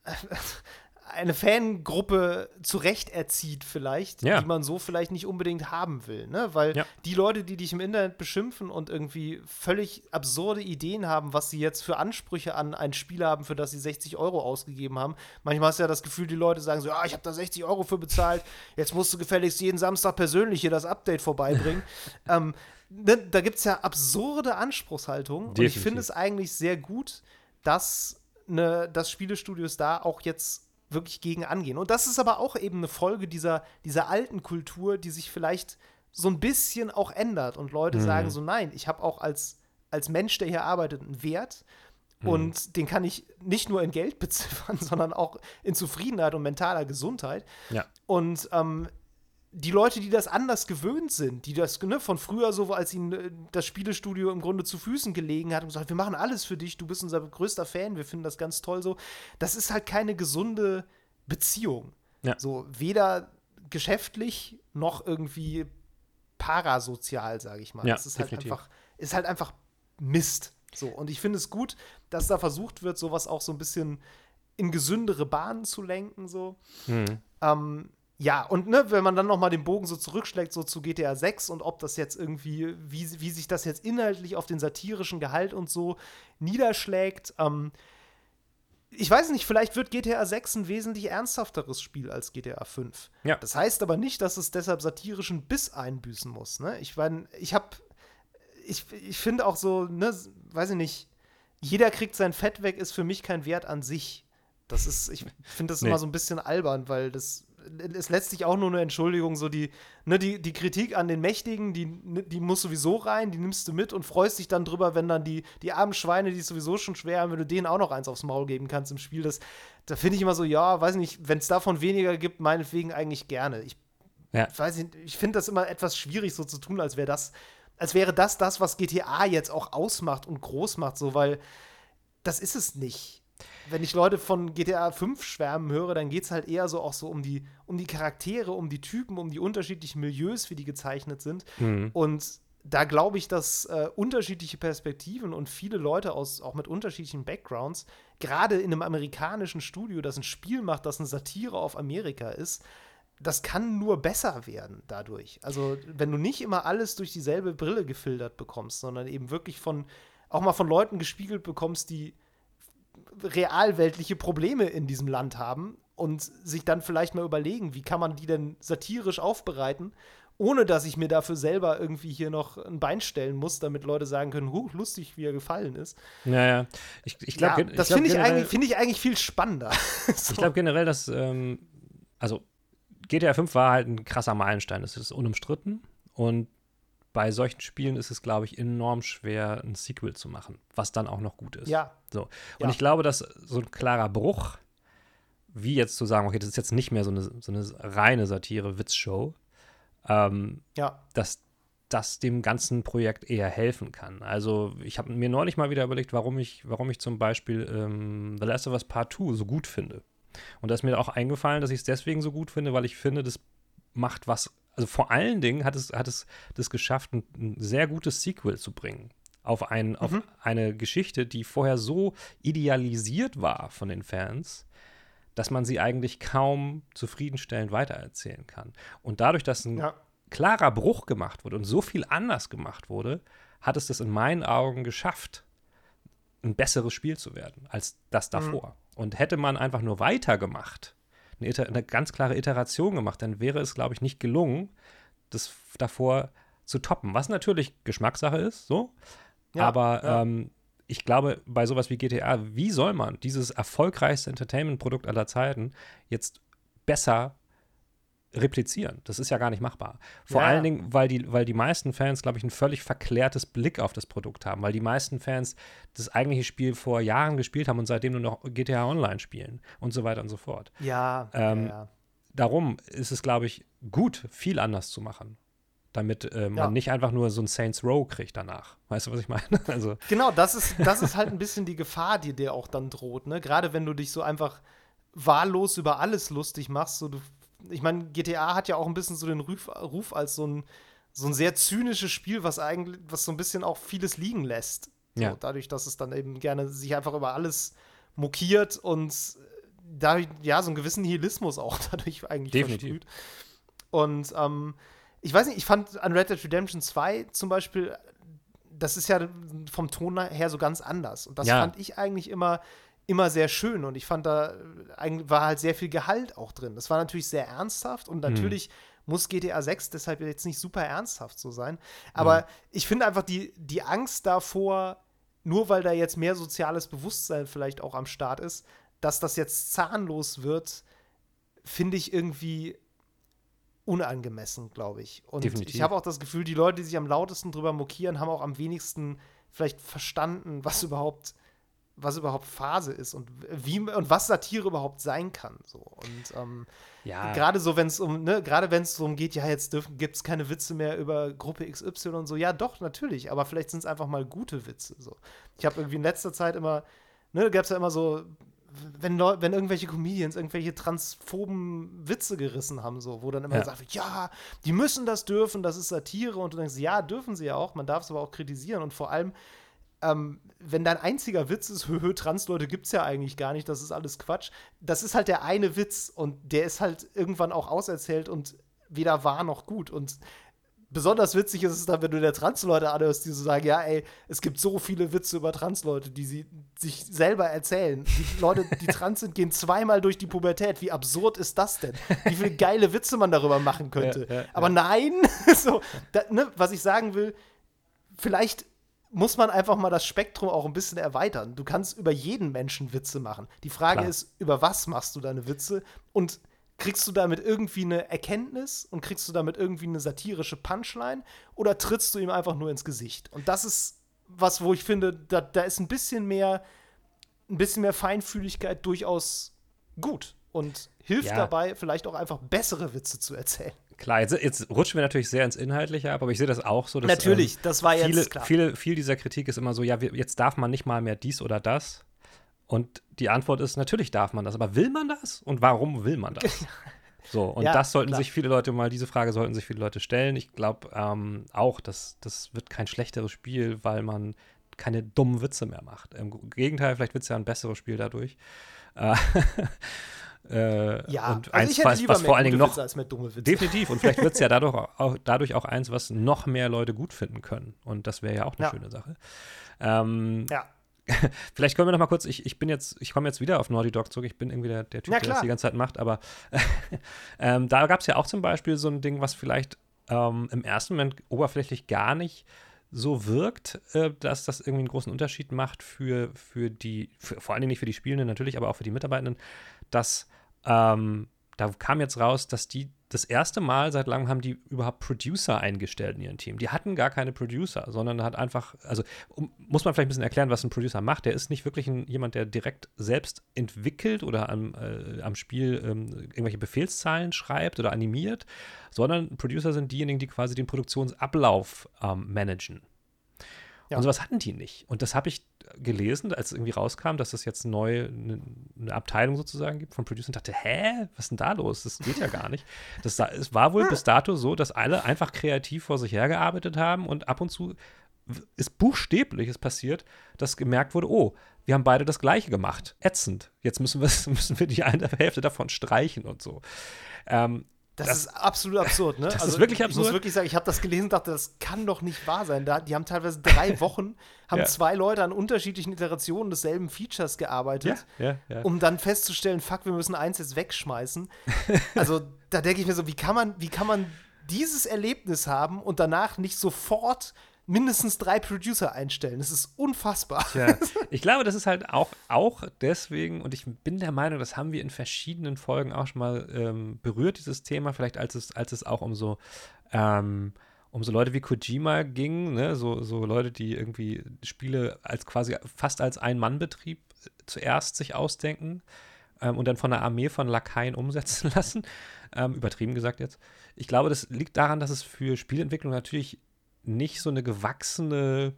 (laughs) eine Fangruppe zurecht erzieht, vielleicht, ja. die man so vielleicht nicht unbedingt haben will. Ne? Weil ja. die Leute, die dich im Internet beschimpfen und irgendwie völlig absurde Ideen haben, was sie jetzt für Ansprüche an ein Spiel haben, für das sie 60 Euro ausgegeben haben. Manchmal hast du ja das Gefühl, die Leute sagen so: Ja, ich habe da 60 Euro für bezahlt, jetzt musst du gefälligst jeden Samstag persönlich hier das Update vorbeibringen. (laughs) ähm, ne, da gibt es ja absurde Anspruchshaltungen. Und ich finde es eigentlich sehr gut, dass, ne, dass Spielestudios da auch jetzt wirklich gegen angehen. Und das ist aber auch eben eine Folge dieser, dieser alten Kultur, die sich vielleicht so ein bisschen auch ändert und Leute mhm. sagen so, nein, ich habe auch als, als Mensch, der hier arbeitet, einen Wert mhm. und den kann ich nicht nur in Geld (laughs) beziffern, sondern auch in Zufriedenheit und mentaler Gesundheit. Ja. Und ähm, die Leute, die das anders gewöhnt sind, die das ne, von früher so, als ihnen äh, das Spielestudio im Grunde zu Füßen gelegen hat und gesagt, wir machen alles für dich, du bist unser größter Fan, wir finden das ganz toll so, das ist halt keine gesunde Beziehung. Ja. So, weder geschäftlich noch irgendwie parasozial, sage ich mal. Ja, das ist halt einfach, ist halt einfach Mist. So, und ich finde es gut, dass da versucht wird, sowas auch so ein bisschen in gesündere Bahnen zu lenken, so. Mhm. Ähm, ja, und ne, wenn man dann noch mal den Bogen so zurückschlägt, so zu GTA 6 und ob das jetzt irgendwie, wie, wie sich das jetzt inhaltlich auf den satirischen Gehalt und so niederschlägt, ähm, ich weiß nicht, vielleicht wird GTA 6 ein wesentlich ernsthafteres Spiel als GTA 5. Ja. Das heißt aber nicht, dass es deshalb satirischen Biss einbüßen muss. Ne? Ich meine, ich habe, ich, ich finde auch so, ne, weiß ich nicht, jeder kriegt sein Fett weg, ist für mich kein Wert an sich. Das ist, ich finde das nee. immer so ein bisschen albern, weil das ist letztlich auch nur eine Entschuldigung, so die, ne, die, die Kritik an den Mächtigen, die, ne, die muss sowieso rein, die nimmst du mit und freust dich dann drüber, wenn dann die, die armen Schweine, die es sowieso schon schwer haben, wenn du denen auch noch eins aufs Maul geben kannst im Spiel. Das, da finde ich immer so, ja, weiß nicht, wenn es davon weniger gibt, meinetwegen eigentlich gerne. Ich ja. weiß nicht, ich finde das immer etwas schwierig, so zu tun, als wäre das, als wäre das das, was GTA jetzt auch ausmacht und groß macht, so, weil das ist es nicht wenn ich Leute von GTA 5 schwärmen höre, dann geht es halt eher so auch so um die, um die Charaktere, um die Typen, um die unterschiedlichen Milieus, wie die gezeichnet sind. Mhm. Und da glaube ich, dass äh, unterschiedliche Perspektiven und viele Leute aus auch mit unterschiedlichen Backgrounds, gerade in einem amerikanischen Studio, das ein Spiel macht, das eine Satire auf Amerika ist, das kann nur besser werden dadurch. Also, wenn du nicht immer alles durch dieselbe Brille gefiltert bekommst, sondern eben wirklich von auch mal von Leuten gespiegelt bekommst, die realweltliche Probleme in diesem Land haben und sich dann vielleicht mal überlegen, wie kann man die denn satirisch aufbereiten, ohne dass ich mir dafür selber irgendwie hier noch ein Bein stellen muss, damit Leute sagen können, huh, lustig, wie er gefallen ist. Naja, ich, ich glaube, ja, das finde ich, eigentlich, find ich eigentlich viel spannender. (laughs) so. Ich glaube generell, dass, ähm, also GTA 5 war halt ein krasser Meilenstein, das ist unumstritten und bei solchen Spielen ist es, glaube ich, enorm schwer, ein Sequel zu machen, was dann auch noch gut ist. Ja. So. Und ja. ich glaube, dass so ein klarer Bruch, wie jetzt zu sagen, okay, das ist jetzt nicht mehr so eine, so eine reine Satire-Witzshow, ähm, ja. dass das dem ganzen Projekt eher helfen kann. Also ich habe mir neulich mal wieder überlegt, warum ich, warum ich zum Beispiel ähm, The Last of Us Part 2 so gut finde. Und da ist mir auch eingefallen, dass ich es deswegen so gut finde, weil ich finde, das macht was also vor allen Dingen hat es, hat es das geschafft, ein, ein sehr gutes Sequel zu bringen. Auf, ein, mhm. auf eine Geschichte, die vorher so idealisiert war von den Fans, dass man sie eigentlich kaum zufriedenstellend weitererzählen kann. Und dadurch, dass ein ja. klarer Bruch gemacht wurde und so viel anders gemacht wurde, hat es das in meinen Augen geschafft, ein besseres Spiel zu werden als das mhm. davor. Mhm. Und hätte man einfach nur weitergemacht, eine, eine ganz klare Iteration gemacht, dann wäre es, glaube ich, nicht gelungen, das davor zu toppen. Was natürlich Geschmackssache ist, so. Ja, aber ja. Ähm, ich glaube, bei sowas wie GTA, wie soll man dieses erfolgreichste Entertainment-Produkt aller Zeiten jetzt besser replizieren. Das ist ja gar nicht machbar. Vor ja. allen Dingen, weil die, weil die meisten Fans, glaube ich, ein völlig verklärtes Blick auf das Produkt haben, weil die meisten Fans das eigentliche Spiel vor Jahren gespielt haben und seitdem nur noch GTA Online spielen und so weiter und so fort. Ja. Ähm, ja. Darum ist es, glaube ich, gut, viel anders zu machen. Damit äh, man ja. nicht einfach nur so ein Saints Row kriegt danach. Weißt du, was ich meine? (laughs) Also genau, das ist, das ist halt ein bisschen die Gefahr, die dir auch dann droht. Ne? Gerade wenn du dich so einfach wahllos über alles lustig machst. So, du ich meine, GTA hat ja auch ein bisschen so den Ruf, Ruf als so ein, so ein sehr zynisches Spiel, was eigentlich, was so ein bisschen auch vieles liegen lässt. So, ja. Dadurch, dass es dann eben gerne sich einfach über alles mokiert und dadurch, ja, so einen gewissen Nihilismus auch (laughs) dadurch eigentlich Definitiv. versprüht. Und ähm, ich weiß nicht, ich fand an Red Dead Redemption 2 zum Beispiel, das ist ja vom Ton her so ganz anders. Und das ja. fand ich eigentlich immer immer sehr schön und ich fand da war halt sehr viel Gehalt auch drin. Das war natürlich sehr ernsthaft und mhm. natürlich mhm. muss GTA 6 deshalb jetzt nicht super ernsthaft so sein. Aber mhm. ich finde einfach die, die Angst davor, nur weil da jetzt mehr soziales Bewusstsein vielleicht auch am Start ist, dass das jetzt zahnlos wird, finde ich irgendwie unangemessen, glaube ich. Und Definitiv. ich habe auch das Gefühl, die Leute, die sich am lautesten drüber mokieren, haben auch am wenigsten vielleicht verstanden, was überhaupt was überhaupt Phase ist und wie und was Satire überhaupt sein kann. So. Und ähm, ja. gerade so, wenn es um, ne, gerade wenn es darum geht, ja, jetzt gibt es keine Witze mehr über Gruppe XY und so, ja doch, natürlich, aber vielleicht sind es einfach mal gute Witze. So. Ich habe irgendwie in letzter Zeit immer, ne, gab es ja immer so, wenn, wenn irgendwelche Comedians irgendwelche transphoben Witze gerissen haben, so, wo dann immer ja. gesagt wird, ja, die müssen das dürfen, das ist Satire und du denkst, ja, dürfen sie ja auch, man darf es aber auch kritisieren und vor allem ähm, wenn dein einziger Witz ist, höhö, Trans-Leute gibt es ja eigentlich gar nicht, das ist alles Quatsch. Das ist halt der eine Witz und der ist halt irgendwann auch auserzählt und weder wahr noch gut. Und besonders witzig ist es dann, wenn du der Trans-Leute anhörst, die so sagen, ja, ey, es gibt so viele Witze über Trans-Leute, die sie sich selber erzählen. Die Leute, die trans sind, gehen zweimal durch die Pubertät. Wie absurd ist das denn? Wie viele geile Witze man darüber machen könnte. Ja, ja, Aber nein, (laughs) so, da, ne, was ich sagen will, vielleicht muss man einfach mal das Spektrum auch ein bisschen erweitern. Du kannst über jeden Menschen Witze machen. Die Frage Klar. ist, über was machst du deine Witze und kriegst du damit irgendwie eine Erkenntnis und kriegst du damit irgendwie eine satirische Punchline oder trittst du ihm einfach nur ins Gesicht? Und das ist was, wo ich finde, da, da ist ein bisschen mehr, ein bisschen mehr Feinfühligkeit durchaus gut und hilft ja. dabei, vielleicht auch einfach bessere Witze zu erzählen. Klar, jetzt, jetzt, rutschen wir natürlich sehr ins Inhaltliche ab, aber ich sehe das auch so. Dass, natürlich, ähm, das war jetzt viele, klar. Viele, viel dieser Kritik ist immer so, ja, wir, jetzt darf man nicht mal mehr dies oder das. Und die Antwort ist, natürlich darf man das, aber will man das? Und warum will man das? (laughs) So, und ja, das sollten klar. sich viele Leute mal, diese Frage sollten sich viele Leute stellen. Ich glaube ähm, auch, dass das wird kein schlechteres Spiel, weil man keine dummen Witze mehr macht. Im Gegenteil, vielleicht wird es ja ein besseres Spiel dadurch. (laughs) Äh, ja, und also eins, ich hätte lieber was vor allen Dingen noch als mehr dumme Witze. definitiv und vielleicht wird es ja (laughs) dadurch auch, dadurch auch eins, was noch mehr Leute gut finden können und das wäre ja auch eine ja. schöne Sache. Ähm, ja. (laughs) Vielleicht können wir noch mal kurz, ich, ich bin jetzt, ich komme jetzt wieder auf Naughty Dog zurück, ich bin irgendwie der, der Typ, ja, der das die ganze Zeit macht, aber (laughs) ähm, da gab es ja auch zum Beispiel so ein Ding, was vielleicht ähm, im ersten Moment oberflächlich gar nicht so wirkt, äh, dass das irgendwie einen großen Unterschied macht für, für die, für, vor allen Dingen nicht für die Spielenden natürlich, aber auch für die Mitarbeitenden, dass ähm, da kam jetzt raus, dass die das erste Mal seit langem haben die überhaupt Producer eingestellt in ihrem Team. Die hatten gar keine Producer, sondern hat einfach, also um, muss man vielleicht ein bisschen erklären, was ein Producer macht. Der ist nicht wirklich ein, jemand, der direkt selbst entwickelt oder am, äh, am Spiel ähm, irgendwelche Befehlszahlen schreibt oder animiert, sondern Producer sind diejenigen, die quasi den Produktionsablauf ähm, managen. Ja. Und sowas hatten die nicht. Und das habe ich gelesen, als irgendwie rauskam, dass es jetzt neu eine, eine Abteilung sozusagen gibt von Producern. dachte, hä, was ist denn da los? Das geht ja gar nicht. Das, es war wohl bis dato so, dass alle einfach kreativ vor sich hergearbeitet haben und ab und zu ist buchstäblich es passiert, dass gemerkt wurde, oh, wir haben beide das Gleiche gemacht. Ätzend. Jetzt müssen wir, (laughs) müssen wir die eine Hälfte davon streichen und so. Ähm, das, das, ist absolut absurd, ne? Das also, ist wirklich absurd. Ich muss wirklich sagen, ich habe das gelesen und dachte, das kann doch nicht wahr sein. Da, die haben teilweise drei (laughs) Wochen, haben ja. zwei Leute an unterschiedlichen Iterationen desselben Features gearbeitet, ja, ja, um dann festzustellen, fuck, wir müssen eins jetzt wegschmeißen. (laughs) also da denke ich mir so, wie kann man, wie kann man dieses Erlebnis haben und danach nicht sofort mindestens drei Producer einstellen. Das ist unfassbar. Tja, ich glaube, das ist halt auch, auch deswegen, und ich bin der Meinung, das haben wir in verschiedenen Folgen auch schon mal ähm, berührt, dieses Thema, vielleicht als es, als es auch um so, ähm, um so Leute wie Kojima ging, ne? so, so Leute, die irgendwie Spiele als quasi fast als Ein-Mann-Betrieb zuerst sich ausdenken ähm, und dann von der Armee von Lakaien umsetzen (laughs) lassen. Ähm, übertrieben gesagt jetzt. Ich glaube, das liegt daran, dass es für Spielentwicklung natürlich nicht so eine gewachsene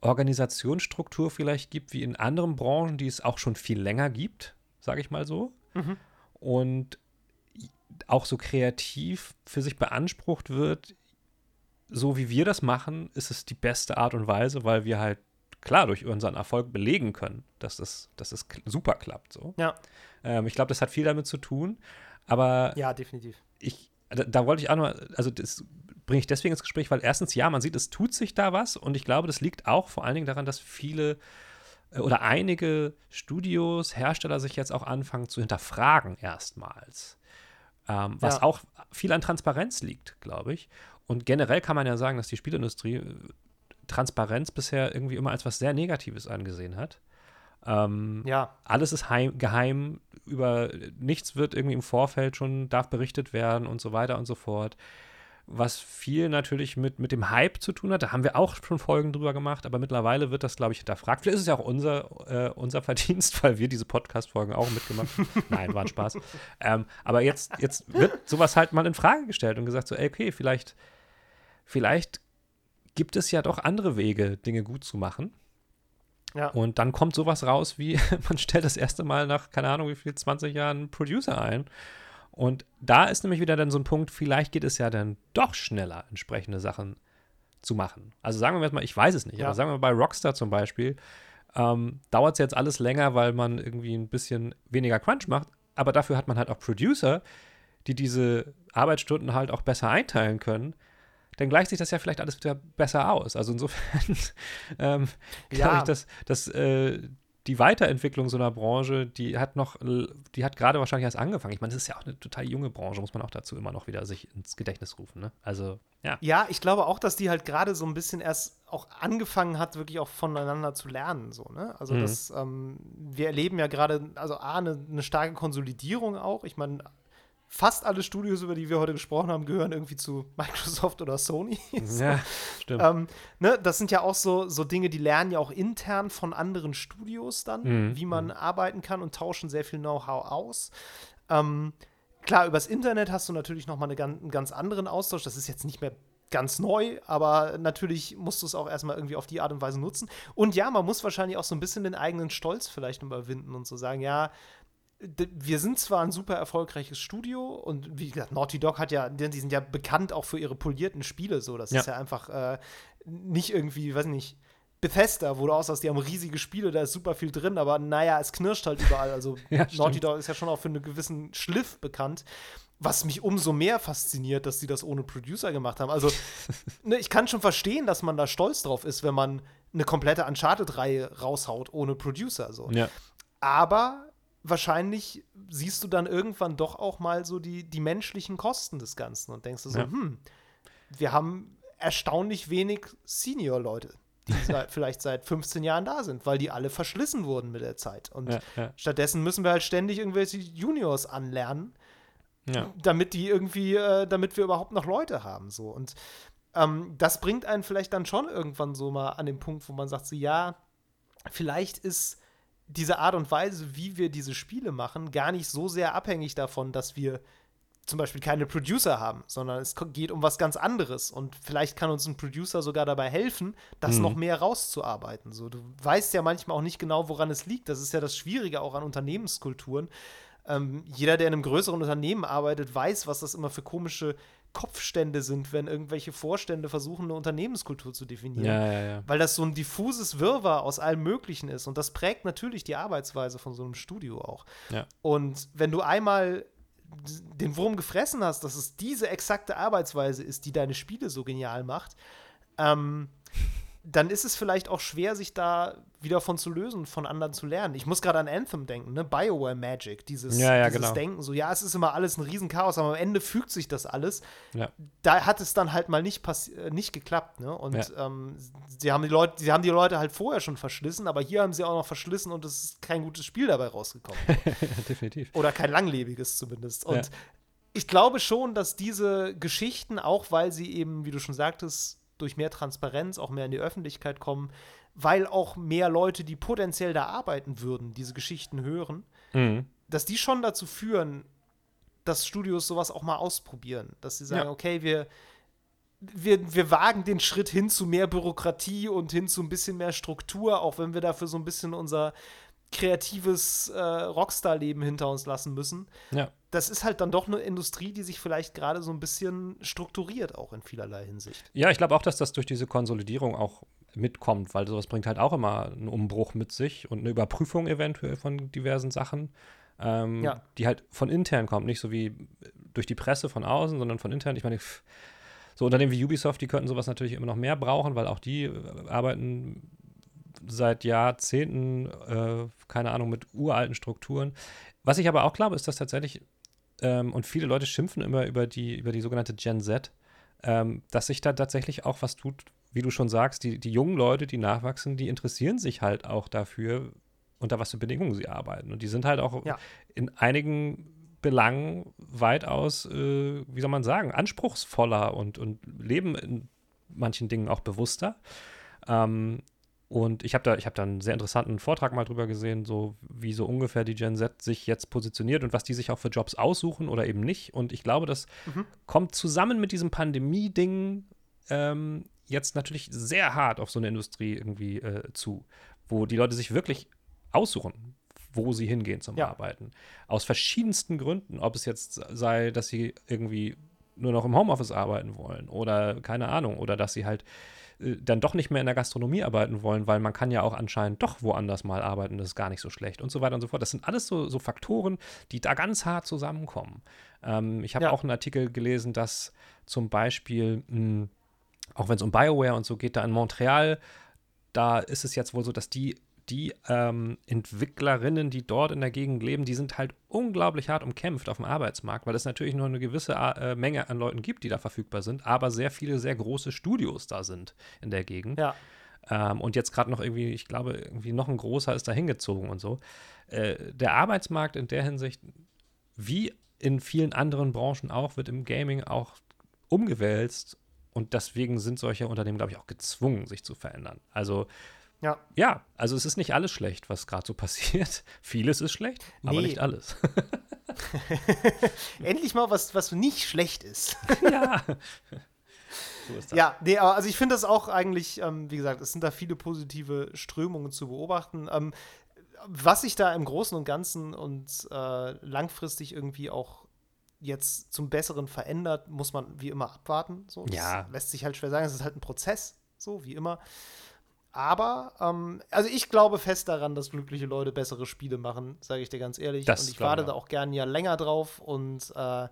Organisationsstruktur vielleicht gibt wie in anderen Branchen, die es auch schon viel länger gibt, sage ich mal so. Mhm. Und auch so kreativ für sich beansprucht wird, so wie wir das machen, ist es die beste Art und Weise, weil wir halt klar durch unseren Erfolg belegen können, dass das, dass das super klappt. So. Ja. Ähm, ich glaube, das hat viel damit zu tun. Aber ja, definitiv. Ich, da, da wollte ich auch noch, also das bringe ich deswegen ins Gespräch, weil erstens, ja, man sieht, es tut sich da was und ich glaube, das liegt auch vor allen Dingen daran, dass viele äh, oder einige Studios, Hersteller sich jetzt auch anfangen zu hinterfragen erstmals. Ähm, was ja. auch viel an Transparenz liegt, glaube ich. Und generell kann man ja sagen, dass die Spielindustrie äh, Transparenz bisher irgendwie immer als was sehr Negatives angesehen hat. Ähm, ja. Alles ist heim, geheim, über nichts wird irgendwie im Vorfeld schon, darf berichtet werden und so weiter und so fort. Was viel natürlich mit, mit dem Hype zu tun hat. Da haben wir auch schon Folgen drüber gemacht, aber mittlerweile wird das, glaube ich, hinterfragt. Vielleicht ist es ja auch unser, äh, unser (laughs) Verdienst, weil wir diese Podcast-Folgen auch mitgemacht haben. (laughs) Nein, war ein Spaß. Ähm, aber jetzt, jetzt wird sowas halt mal in Frage gestellt und gesagt, so, ey, okay, vielleicht, vielleicht gibt es ja doch andere Wege, Dinge gut zu machen. Ja. Und dann kommt sowas raus wie, (laughs) man stellt das erste Mal nach, keine Ahnung, wie viel, 20 Jahren einen Producer ein. Und da ist nämlich wieder dann so ein Punkt, vielleicht geht es ja dann doch schneller, entsprechende Sachen zu machen. Also sagen wir jetzt mal, ich weiß es nicht, ja. aber sagen wir mal bei Rockstar zum Beispiel, ähm, dauert es jetzt alles länger, weil man irgendwie ein bisschen weniger Crunch macht, aber dafür hat man halt auch Producer, die diese Arbeitsstunden halt auch besser einteilen können dann gleicht sich das ja vielleicht alles wieder besser aus. Also insofern (laughs) ähm, glaube ja. ich, dass, dass äh, die Weiterentwicklung so einer Branche, die hat noch, die hat gerade wahrscheinlich erst angefangen. Ich meine, es ist ja auch eine total junge Branche, muss man auch dazu immer noch wieder sich ins Gedächtnis rufen. Ne? Also, ja. Ja, ich glaube auch, dass die halt gerade so ein bisschen erst auch angefangen hat, wirklich auch voneinander zu lernen. So, ne? Also, mhm. das, ähm, wir erleben ja gerade, also A, eine, eine starke Konsolidierung auch. Ich meine, fast alle Studios, über die wir heute gesprochen haben, gehören irgendwie zu (laughs) Microsoft oder Sony. (laughs) so. Ja, stimmt. Ähm, ne, das sind ja auch so, so Dinge, die lernen ja auch intern von anderen Studios dann, mhm. wie man mhm. arbeiten kann und tauschen sehr viel Know-how aus. Ähm, klar, übers Internet hast du natürlich noch mal eine, einen ganz anderen Austausch. Das ist jetzt nicht mehr ganz neu, aber natürlich musst du es auch erstmal irgendwie auf die Art und Weise nutzen. Und ja, man muss wahrscheinlich auch so ein bisschen den eigenen Stolz vielleicht überwinden und so sagen, ja, wir sind zwar ein super erfolgreiches Studio und wie gesagt, Naughty Dog hat ja, die sind ja bekannt auch für ihre polierten Spiele, so. Das ja. ist ja einfach äh, nicht irgendwie, weiß nicht, Bethesda, wo du aussahst, die haben riesige Spiele, da ist super viel drin, aber naja, es knirscht halt überall. Also (laughs) ja, Naughty Dog ist ja schon auch für einen gewissen Schliff bekannt. Was mich umso mehr fasziniert, dass sie das ohne Producer gemacht haben. Also, (laughs) ne, ich kann schon verstehen, dass man da stolz drauf ist, wenn man eine komplette Uncharted-Reihe raushaut ohne Producer. So. Ja. Aber wahrscheinlich siehst du dann irgendwann doch auch mal so die, die menschlichen Kosten des Ganzen und denkst du so, ja. hm, wir haben erstaunlich wenig Senior-Leute, die (laughs) seit, vielleicht seit 15 Jahren da sind, weil die alle verschlissen wurden mit der Zeit. Und ja, ja. stattdessen müssen wir halt ständig irgendwelche Juniors anlernen, damit die irgendwie, äh, damit wir überhaupt noch Leute haben. So. Und ähm, das bringt einen vielleicht dann schon irgendwann so mal an den Punkt, wo man sagt, so ja, vielleicht ist diese Art und Weise, wie wir diese Spiele machen, gar nicht so sehr abhängig davon, dass wir zum Beispiel keine Producer haben, sondern es geht um was ganz anderes. Und vielleicht kann uns ein Producer sogar dabei helfen, das mhm. noch mehr rauszuarbeiten. So, du weißt ja manchmal auch nicht genau, woran es liegt. Das ist ja das Schwierige auch an Unternehmenskulturen. Ähm, jeder, der in einem größeren Unternehmen arbeitet, weiß, was das immer für komische Kopfstände sind, wenn irgendwelche Vorstände versuchen, eine Unternehmenskultur zu definieren. Ja, ja, ja. Weil das so ein diffuses Wirrwarr aus allem Möglichen ist. Und das prägt natürlich die Arbeitsweise von so einem Studio auch. Und wenn du einmal den Wurm gefressen hast, dass es diese exakte Arbeitsweise ist, die deine Spiele so genial macht, ähm, dann ist es vielleicht auch schwer, sich da wieder von zu lösen, von anderen zu lernen. Ich muss gerade an Anthem denken, ne? Bioware Magic, dieses, ja, ja, dieses genau. Denken, so ja, es ist immer alles ein Riesenchaos, aber am Ende fügt sich das alles. Ja. Da hat es dann halt mal nicht, äh, nicht geklappt, ne? Und ähm, sie, haben die Leute, sie haben die Leute halt vorher schon verschlissen, aber hier haben sie auch noch verschlissen und es ist kein gutes Spiel dabei rausgekommen. (laughs) Definitiv. Oder kein langlebiges zumindest. Und ich glaube schon, dass diese Geschichten, auch weil sie eben, wie du schon sagtest, durch mehr Transparenz auch mehr in die Öffentlichkeit kommen, weil auch mehr Leute, die potenziell da arbeiten würden, diese Geschichten hören, Mhm. dass die schon dazu führen, dass Studios sowas auch mal ausprobieren. Dass sie sagen, Ja. okay, wir, wir, wir wagen den Schritt hin zu mehr Bürokratie und hin zu ein bisschen mehr Struktur, auch wenn wir dafür so ein bisschen unser kreatives äh, Rockstar-Leben hinter uns lassen müssen. Ja. Das ist halt dann doch eine Industrie, die sich vielleicht gerade so ein bisschen strukturiert, auch in vielerlei Hinsicht. Ja, ich glaube auch, dass das durch diese Konsolidierung auch mitkommt, weil sowas bringt halt auch immer einen Umbruch mit sich und eine Überprüfung eventuell von diversen Sachen, ähm, Ja. die halt von intern kommt, nicht so wie durch die Presse von außen, sondern von intern. Ich meine, so Unternehmen wie Ubisoft, die könnten sowas natürlich immer noch mehr brauchen, weil auch die äh, arbeiten seit Jahrzehnten, äh, keine Ahnung, mit uralten Strukturen. Was ich aber auch glaube, ist, dass tatsächlich, ähm, und viele Leute schimpfen immer über die, über die sogenannte Gen Z, ähm, dass sich da tatsächlich auch was tut, wie du schon sagst, die, die jungen Leute, die nachwachsen, die interessieren sich halt auch dafür, unter was für Bedingungen sie arbeiten. Und die sind halt auch Ja. in einigen Belangen weitaus, äh, wie soll man sagen, anspruchsvoller und, und leben in manchen Dingen auch bewusster. Ähm, und ich habe da, ich hab da einen sehr interessanten Vortrag mal drüber gesehen, so wie so ungefähr die Gen Z sich jetzt positioniert und was die sich auch für Jobs aussuchen oder eben nicht. Und ich glaube, das Mhm. kommt zusammen mit diesem Pandemie-Ding ähm, jetzt natürlich sehr hart auf so eine Industrie irgendwie äh, zu, wo die Leute sich wirklich aussuchen, wo sie hingehen zum Ja. Arbeiten. Aus verschiedensten Gründen. Ob es jetzt sei, dass sie irgendwie nur noch im Homeoffice arbeiten wollen oder keine Ahnung, oder dass sie halt äh, dann doch nicht mehr in der Gastronomie arbeiten wollen, weil man kann ja auch anscheinend doch woanders mal arbeiten, das ist gar nicht so schlecht und so weiter und so fort. Das sind alles so, so Faktoren, die da ganz hart zusammenkommen. Ähm, ich habe Ja. auch einen Artikel gelesen, dass zum Beispiel, mh, auch wenn es um Bioware und so geht, da in Montreal, da ist es jetzt wohl so, dass die die ähm, Entwicklerinnen, die dort in der Gegend leben, die sind halt unglaublich hart umkämpft auf dem Arbeitsmarkt, weil es natürlich nur eine gewisse äh, Menge an Leuten gibt, die da verfügbar sind, aber sehr viele sehr große Studios da sind in der Gegend. Ja. Ähm, und jetzt gerade noch irgendwie, ich glaube, irgendwie noch ein großer ist da hingezogen und so. Äh, der Arbeitsmarkt in der Hinsicht, wie in vielen anderen Branchen auch, wird im Gaming auch umgewälzt. Und deswegen sind solche Unternehmen, glaube ich, auch gezwungen, sich zu verändern. Also, Ja. ja, also es ist nicht alles schlecht, was gerade so (laughs) passiert. Vieles ist schlecht, aber Nee. nicht alles. (laughs) Endlich mal was, was nicht schlecht ist. (laughs) ja. So ist das. Ja, nee, aber also ich finde das auch eigentlich, ähm, wie gesagt, es sind da viele positive Strömungen zu beobachten. Ähm, was sich da im Großen und Ganzen und äh, langfristig irgendwie auch jetzt zum Besseren verändert, muss man wie immer abwarten. So, das Ja. lässt sich halt schwer sagen. Es ist halt ein Prozess, so wie immer. Aber, ähm, also ich glaube fest daran, dass glückliche Leute bessere Spiele machen, sage ich dir ganz ehrlich. Das und ich warte da auch gern ja länger drauf und äh,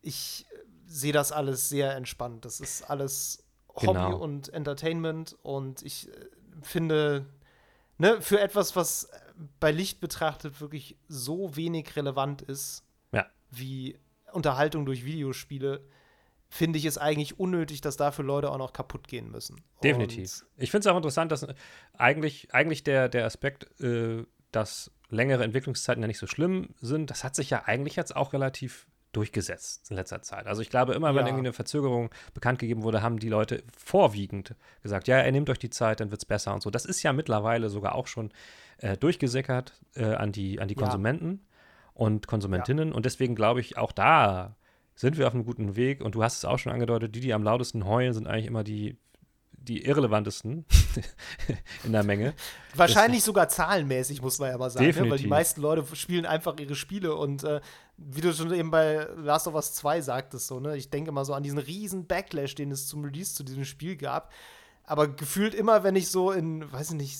ich sehe das alles sehr entspannt. Das ist alles Hobby Genau. und Entertainment und ich äh, finde, ne, für etwas, was bei Licht betrachtet wirklich so wenig relevant ist, Ja. wie Unterhaltung durch Videospiele, finde ich es eigentlich unnötig, dass dafür Leute auch noch kaputt gehen müssen. Definitiv. Ich finde es auch interessant, dass äh, eigentlich, eigentlich der, der Aspekt, äh, dass längere Entwicklungszeiten ja nicht so schlimm sind, das hat sich ja eigentlich jetzt auch relativ durchgesetzt in letzter Zeit. Also ich glaube, immer wenn Ja. irgendwie eine Verzögerung bekannt gegeben wurde, haben die Leute vorwiegend gesagt, ja, ihr nehmt euch die Zeit, dann wird es besser und so. Das ist ja mittlerweile sogar auch schon äh, durchgesickert äh, an die, an die Ja. Konsumenten und Konsumentinnen. Und deswegen glaube ich, auch da sind wir auf einem guten Weg. Und du hast es auch schon angedeutet, die, die am lautesten heulen, sind eigentlich immer die, die irrelevantesten (laughs) in der Menge. Wahrscheinlich sogar zahlenmäßig, muss man ja mal sagen. Ne? Weil die meisten Leute spielen einfach ihre Spiele und äh, wie du schon eben bei Last of Us 2 sagtest, so, ne? Ich denke mal so an diesen riesen Backlash, den es zum Release zu diesem Spiel gab. Aber gefühlt immer, wenn ich so in, weiß ich nicht,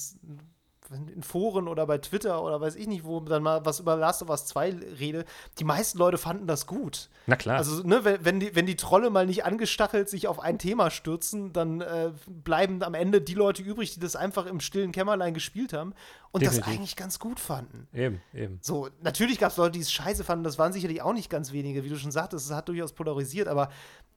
in Foren oder bei Twitter oder weiß ich nicht, wo dann mal was über Last of Us 2 rede, die meisten Leute fanden das gut. Na klar. Also, ne, wenn, wenn, die, wenn die Trolle mal nicht angestachelt sich auf ein Thema stürzen, dann äh, bleiben am Ende die Leute übrig, die das einfach im stillen Kämmerlein gespielt haben und Definitiv. das eigentlich ganz gut fanden. Eben, eben. So, natürlich gab es Leute, die es scheiße fanden, das waren sicherlich auch nicht ganz wenige, wie du schon sagtest, es hat durchaus polarisiert, aber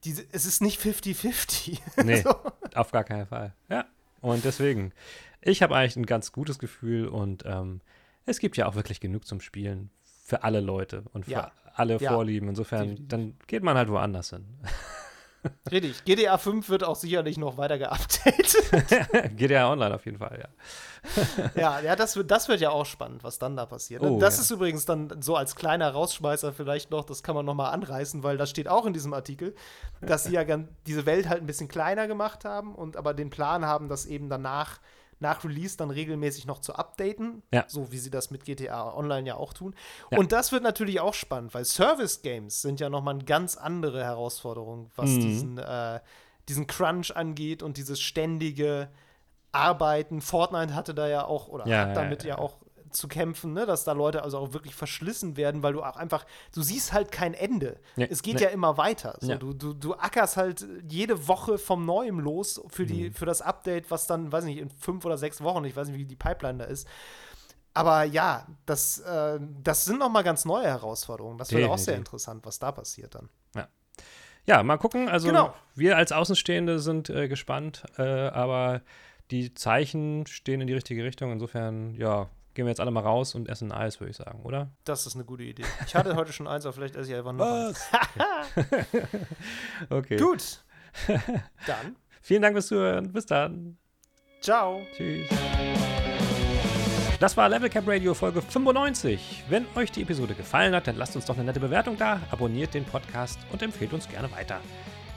diese, es ist nicht 50-50. (laughs) Nee, so. auf gar keinen Fall. Ja, und deswegen, ich habe eigentlich ein ganz gutes Gefühl und ähm, es gibt ja auch wirklich genug zum Spielen für alle Leute und für ja. alle ja. Vorlieben. Insofern, Definitiv. dann geht man halt woanders hin. (laughs) Richtig. GTA 5 wird auch sicherlich noch weiter geupdatet. (laughs) GTA Online auf jeden Fall, ja. (laughs) ja, ja das, wird, das wird ja auch spannend, was dann da passiert. Oh, das ja. ist übrigens dann so als kleiner Rausschmeißer vielleicht noch, das kann man noch mal anreißen, weil das steht auch in diesem Artikel, dass sie ja diese Welt halt ein bisschen kleiner gemacht haben und aber den Plan haben, dass eben danach nach Release dann regelmäßig noch zu updaten, ja. so wie sie das mit GTA Online ja auch tun. Ja. Und das wird natürlich auch spannend, weil Service Games sind ja nochmal eine ganz andere Herausforderung, was mhm. diesen, äh, diesen Crunch angeht und dieses ständige Arbeiten. Fortnite hatte da ja auch, oder ja, hat damit ja, auch zu kämpfen, ne? dass da Leute also auch wirklich verschlissen werden, weil du auch einfach, du siehst halt kein Ende. Nee, es geht nee. ja immer weiter. So, ja. du, du, du ackerst halt jede Woche vom Neuem los für, die, mhm. für das Update, was dann, weiß nicht, in fünf oder sechs Wochen, ich weiß nicht, wie die Pipeline da ist. Aber ja, das, äh, das sind noch mal ganz neue Herausforderungen. Das wird auch sehr interessant, was da passiert dann. Ja. Ja, mal gucken. Also genau. wir als Außenstehende sind äh, gespannt, äh, aber die Zeichen stehen in die richtige Richtung. Insofern, ja, gehen wir jetzt alle mal raus und essen Eis, würde ich sagen, oder? Das ist eine gute Idee. Ich hatte heute schon eins, aber vielleicht esse ich einfach noch Was? eins. (laughs) okay. Gut. (laughs) Dann. Vielen Dank fürs Zuhören. Bis dann. Ciao. Tschüss. Das war Level Cap Radio Folge 95. Wenn euch die Episode gefallen hat, dann lasst uns doch eine nette Bewertung da, abonniert den Podcast und empfehlt uns gerne weiter.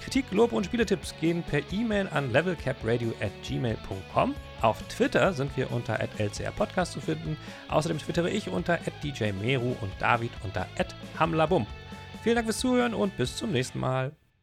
Kritik, Lob und Spieletipps gehen per E-Mail an levelcapradio@gmail.com. Auf Twitter sind wir unter @lcrpodcast zu finden. Außerdem twittere ich unter @djmeru und David unter @hamlabum. Vielen Dank fürs Zuhören und bis zum nächsten Mal.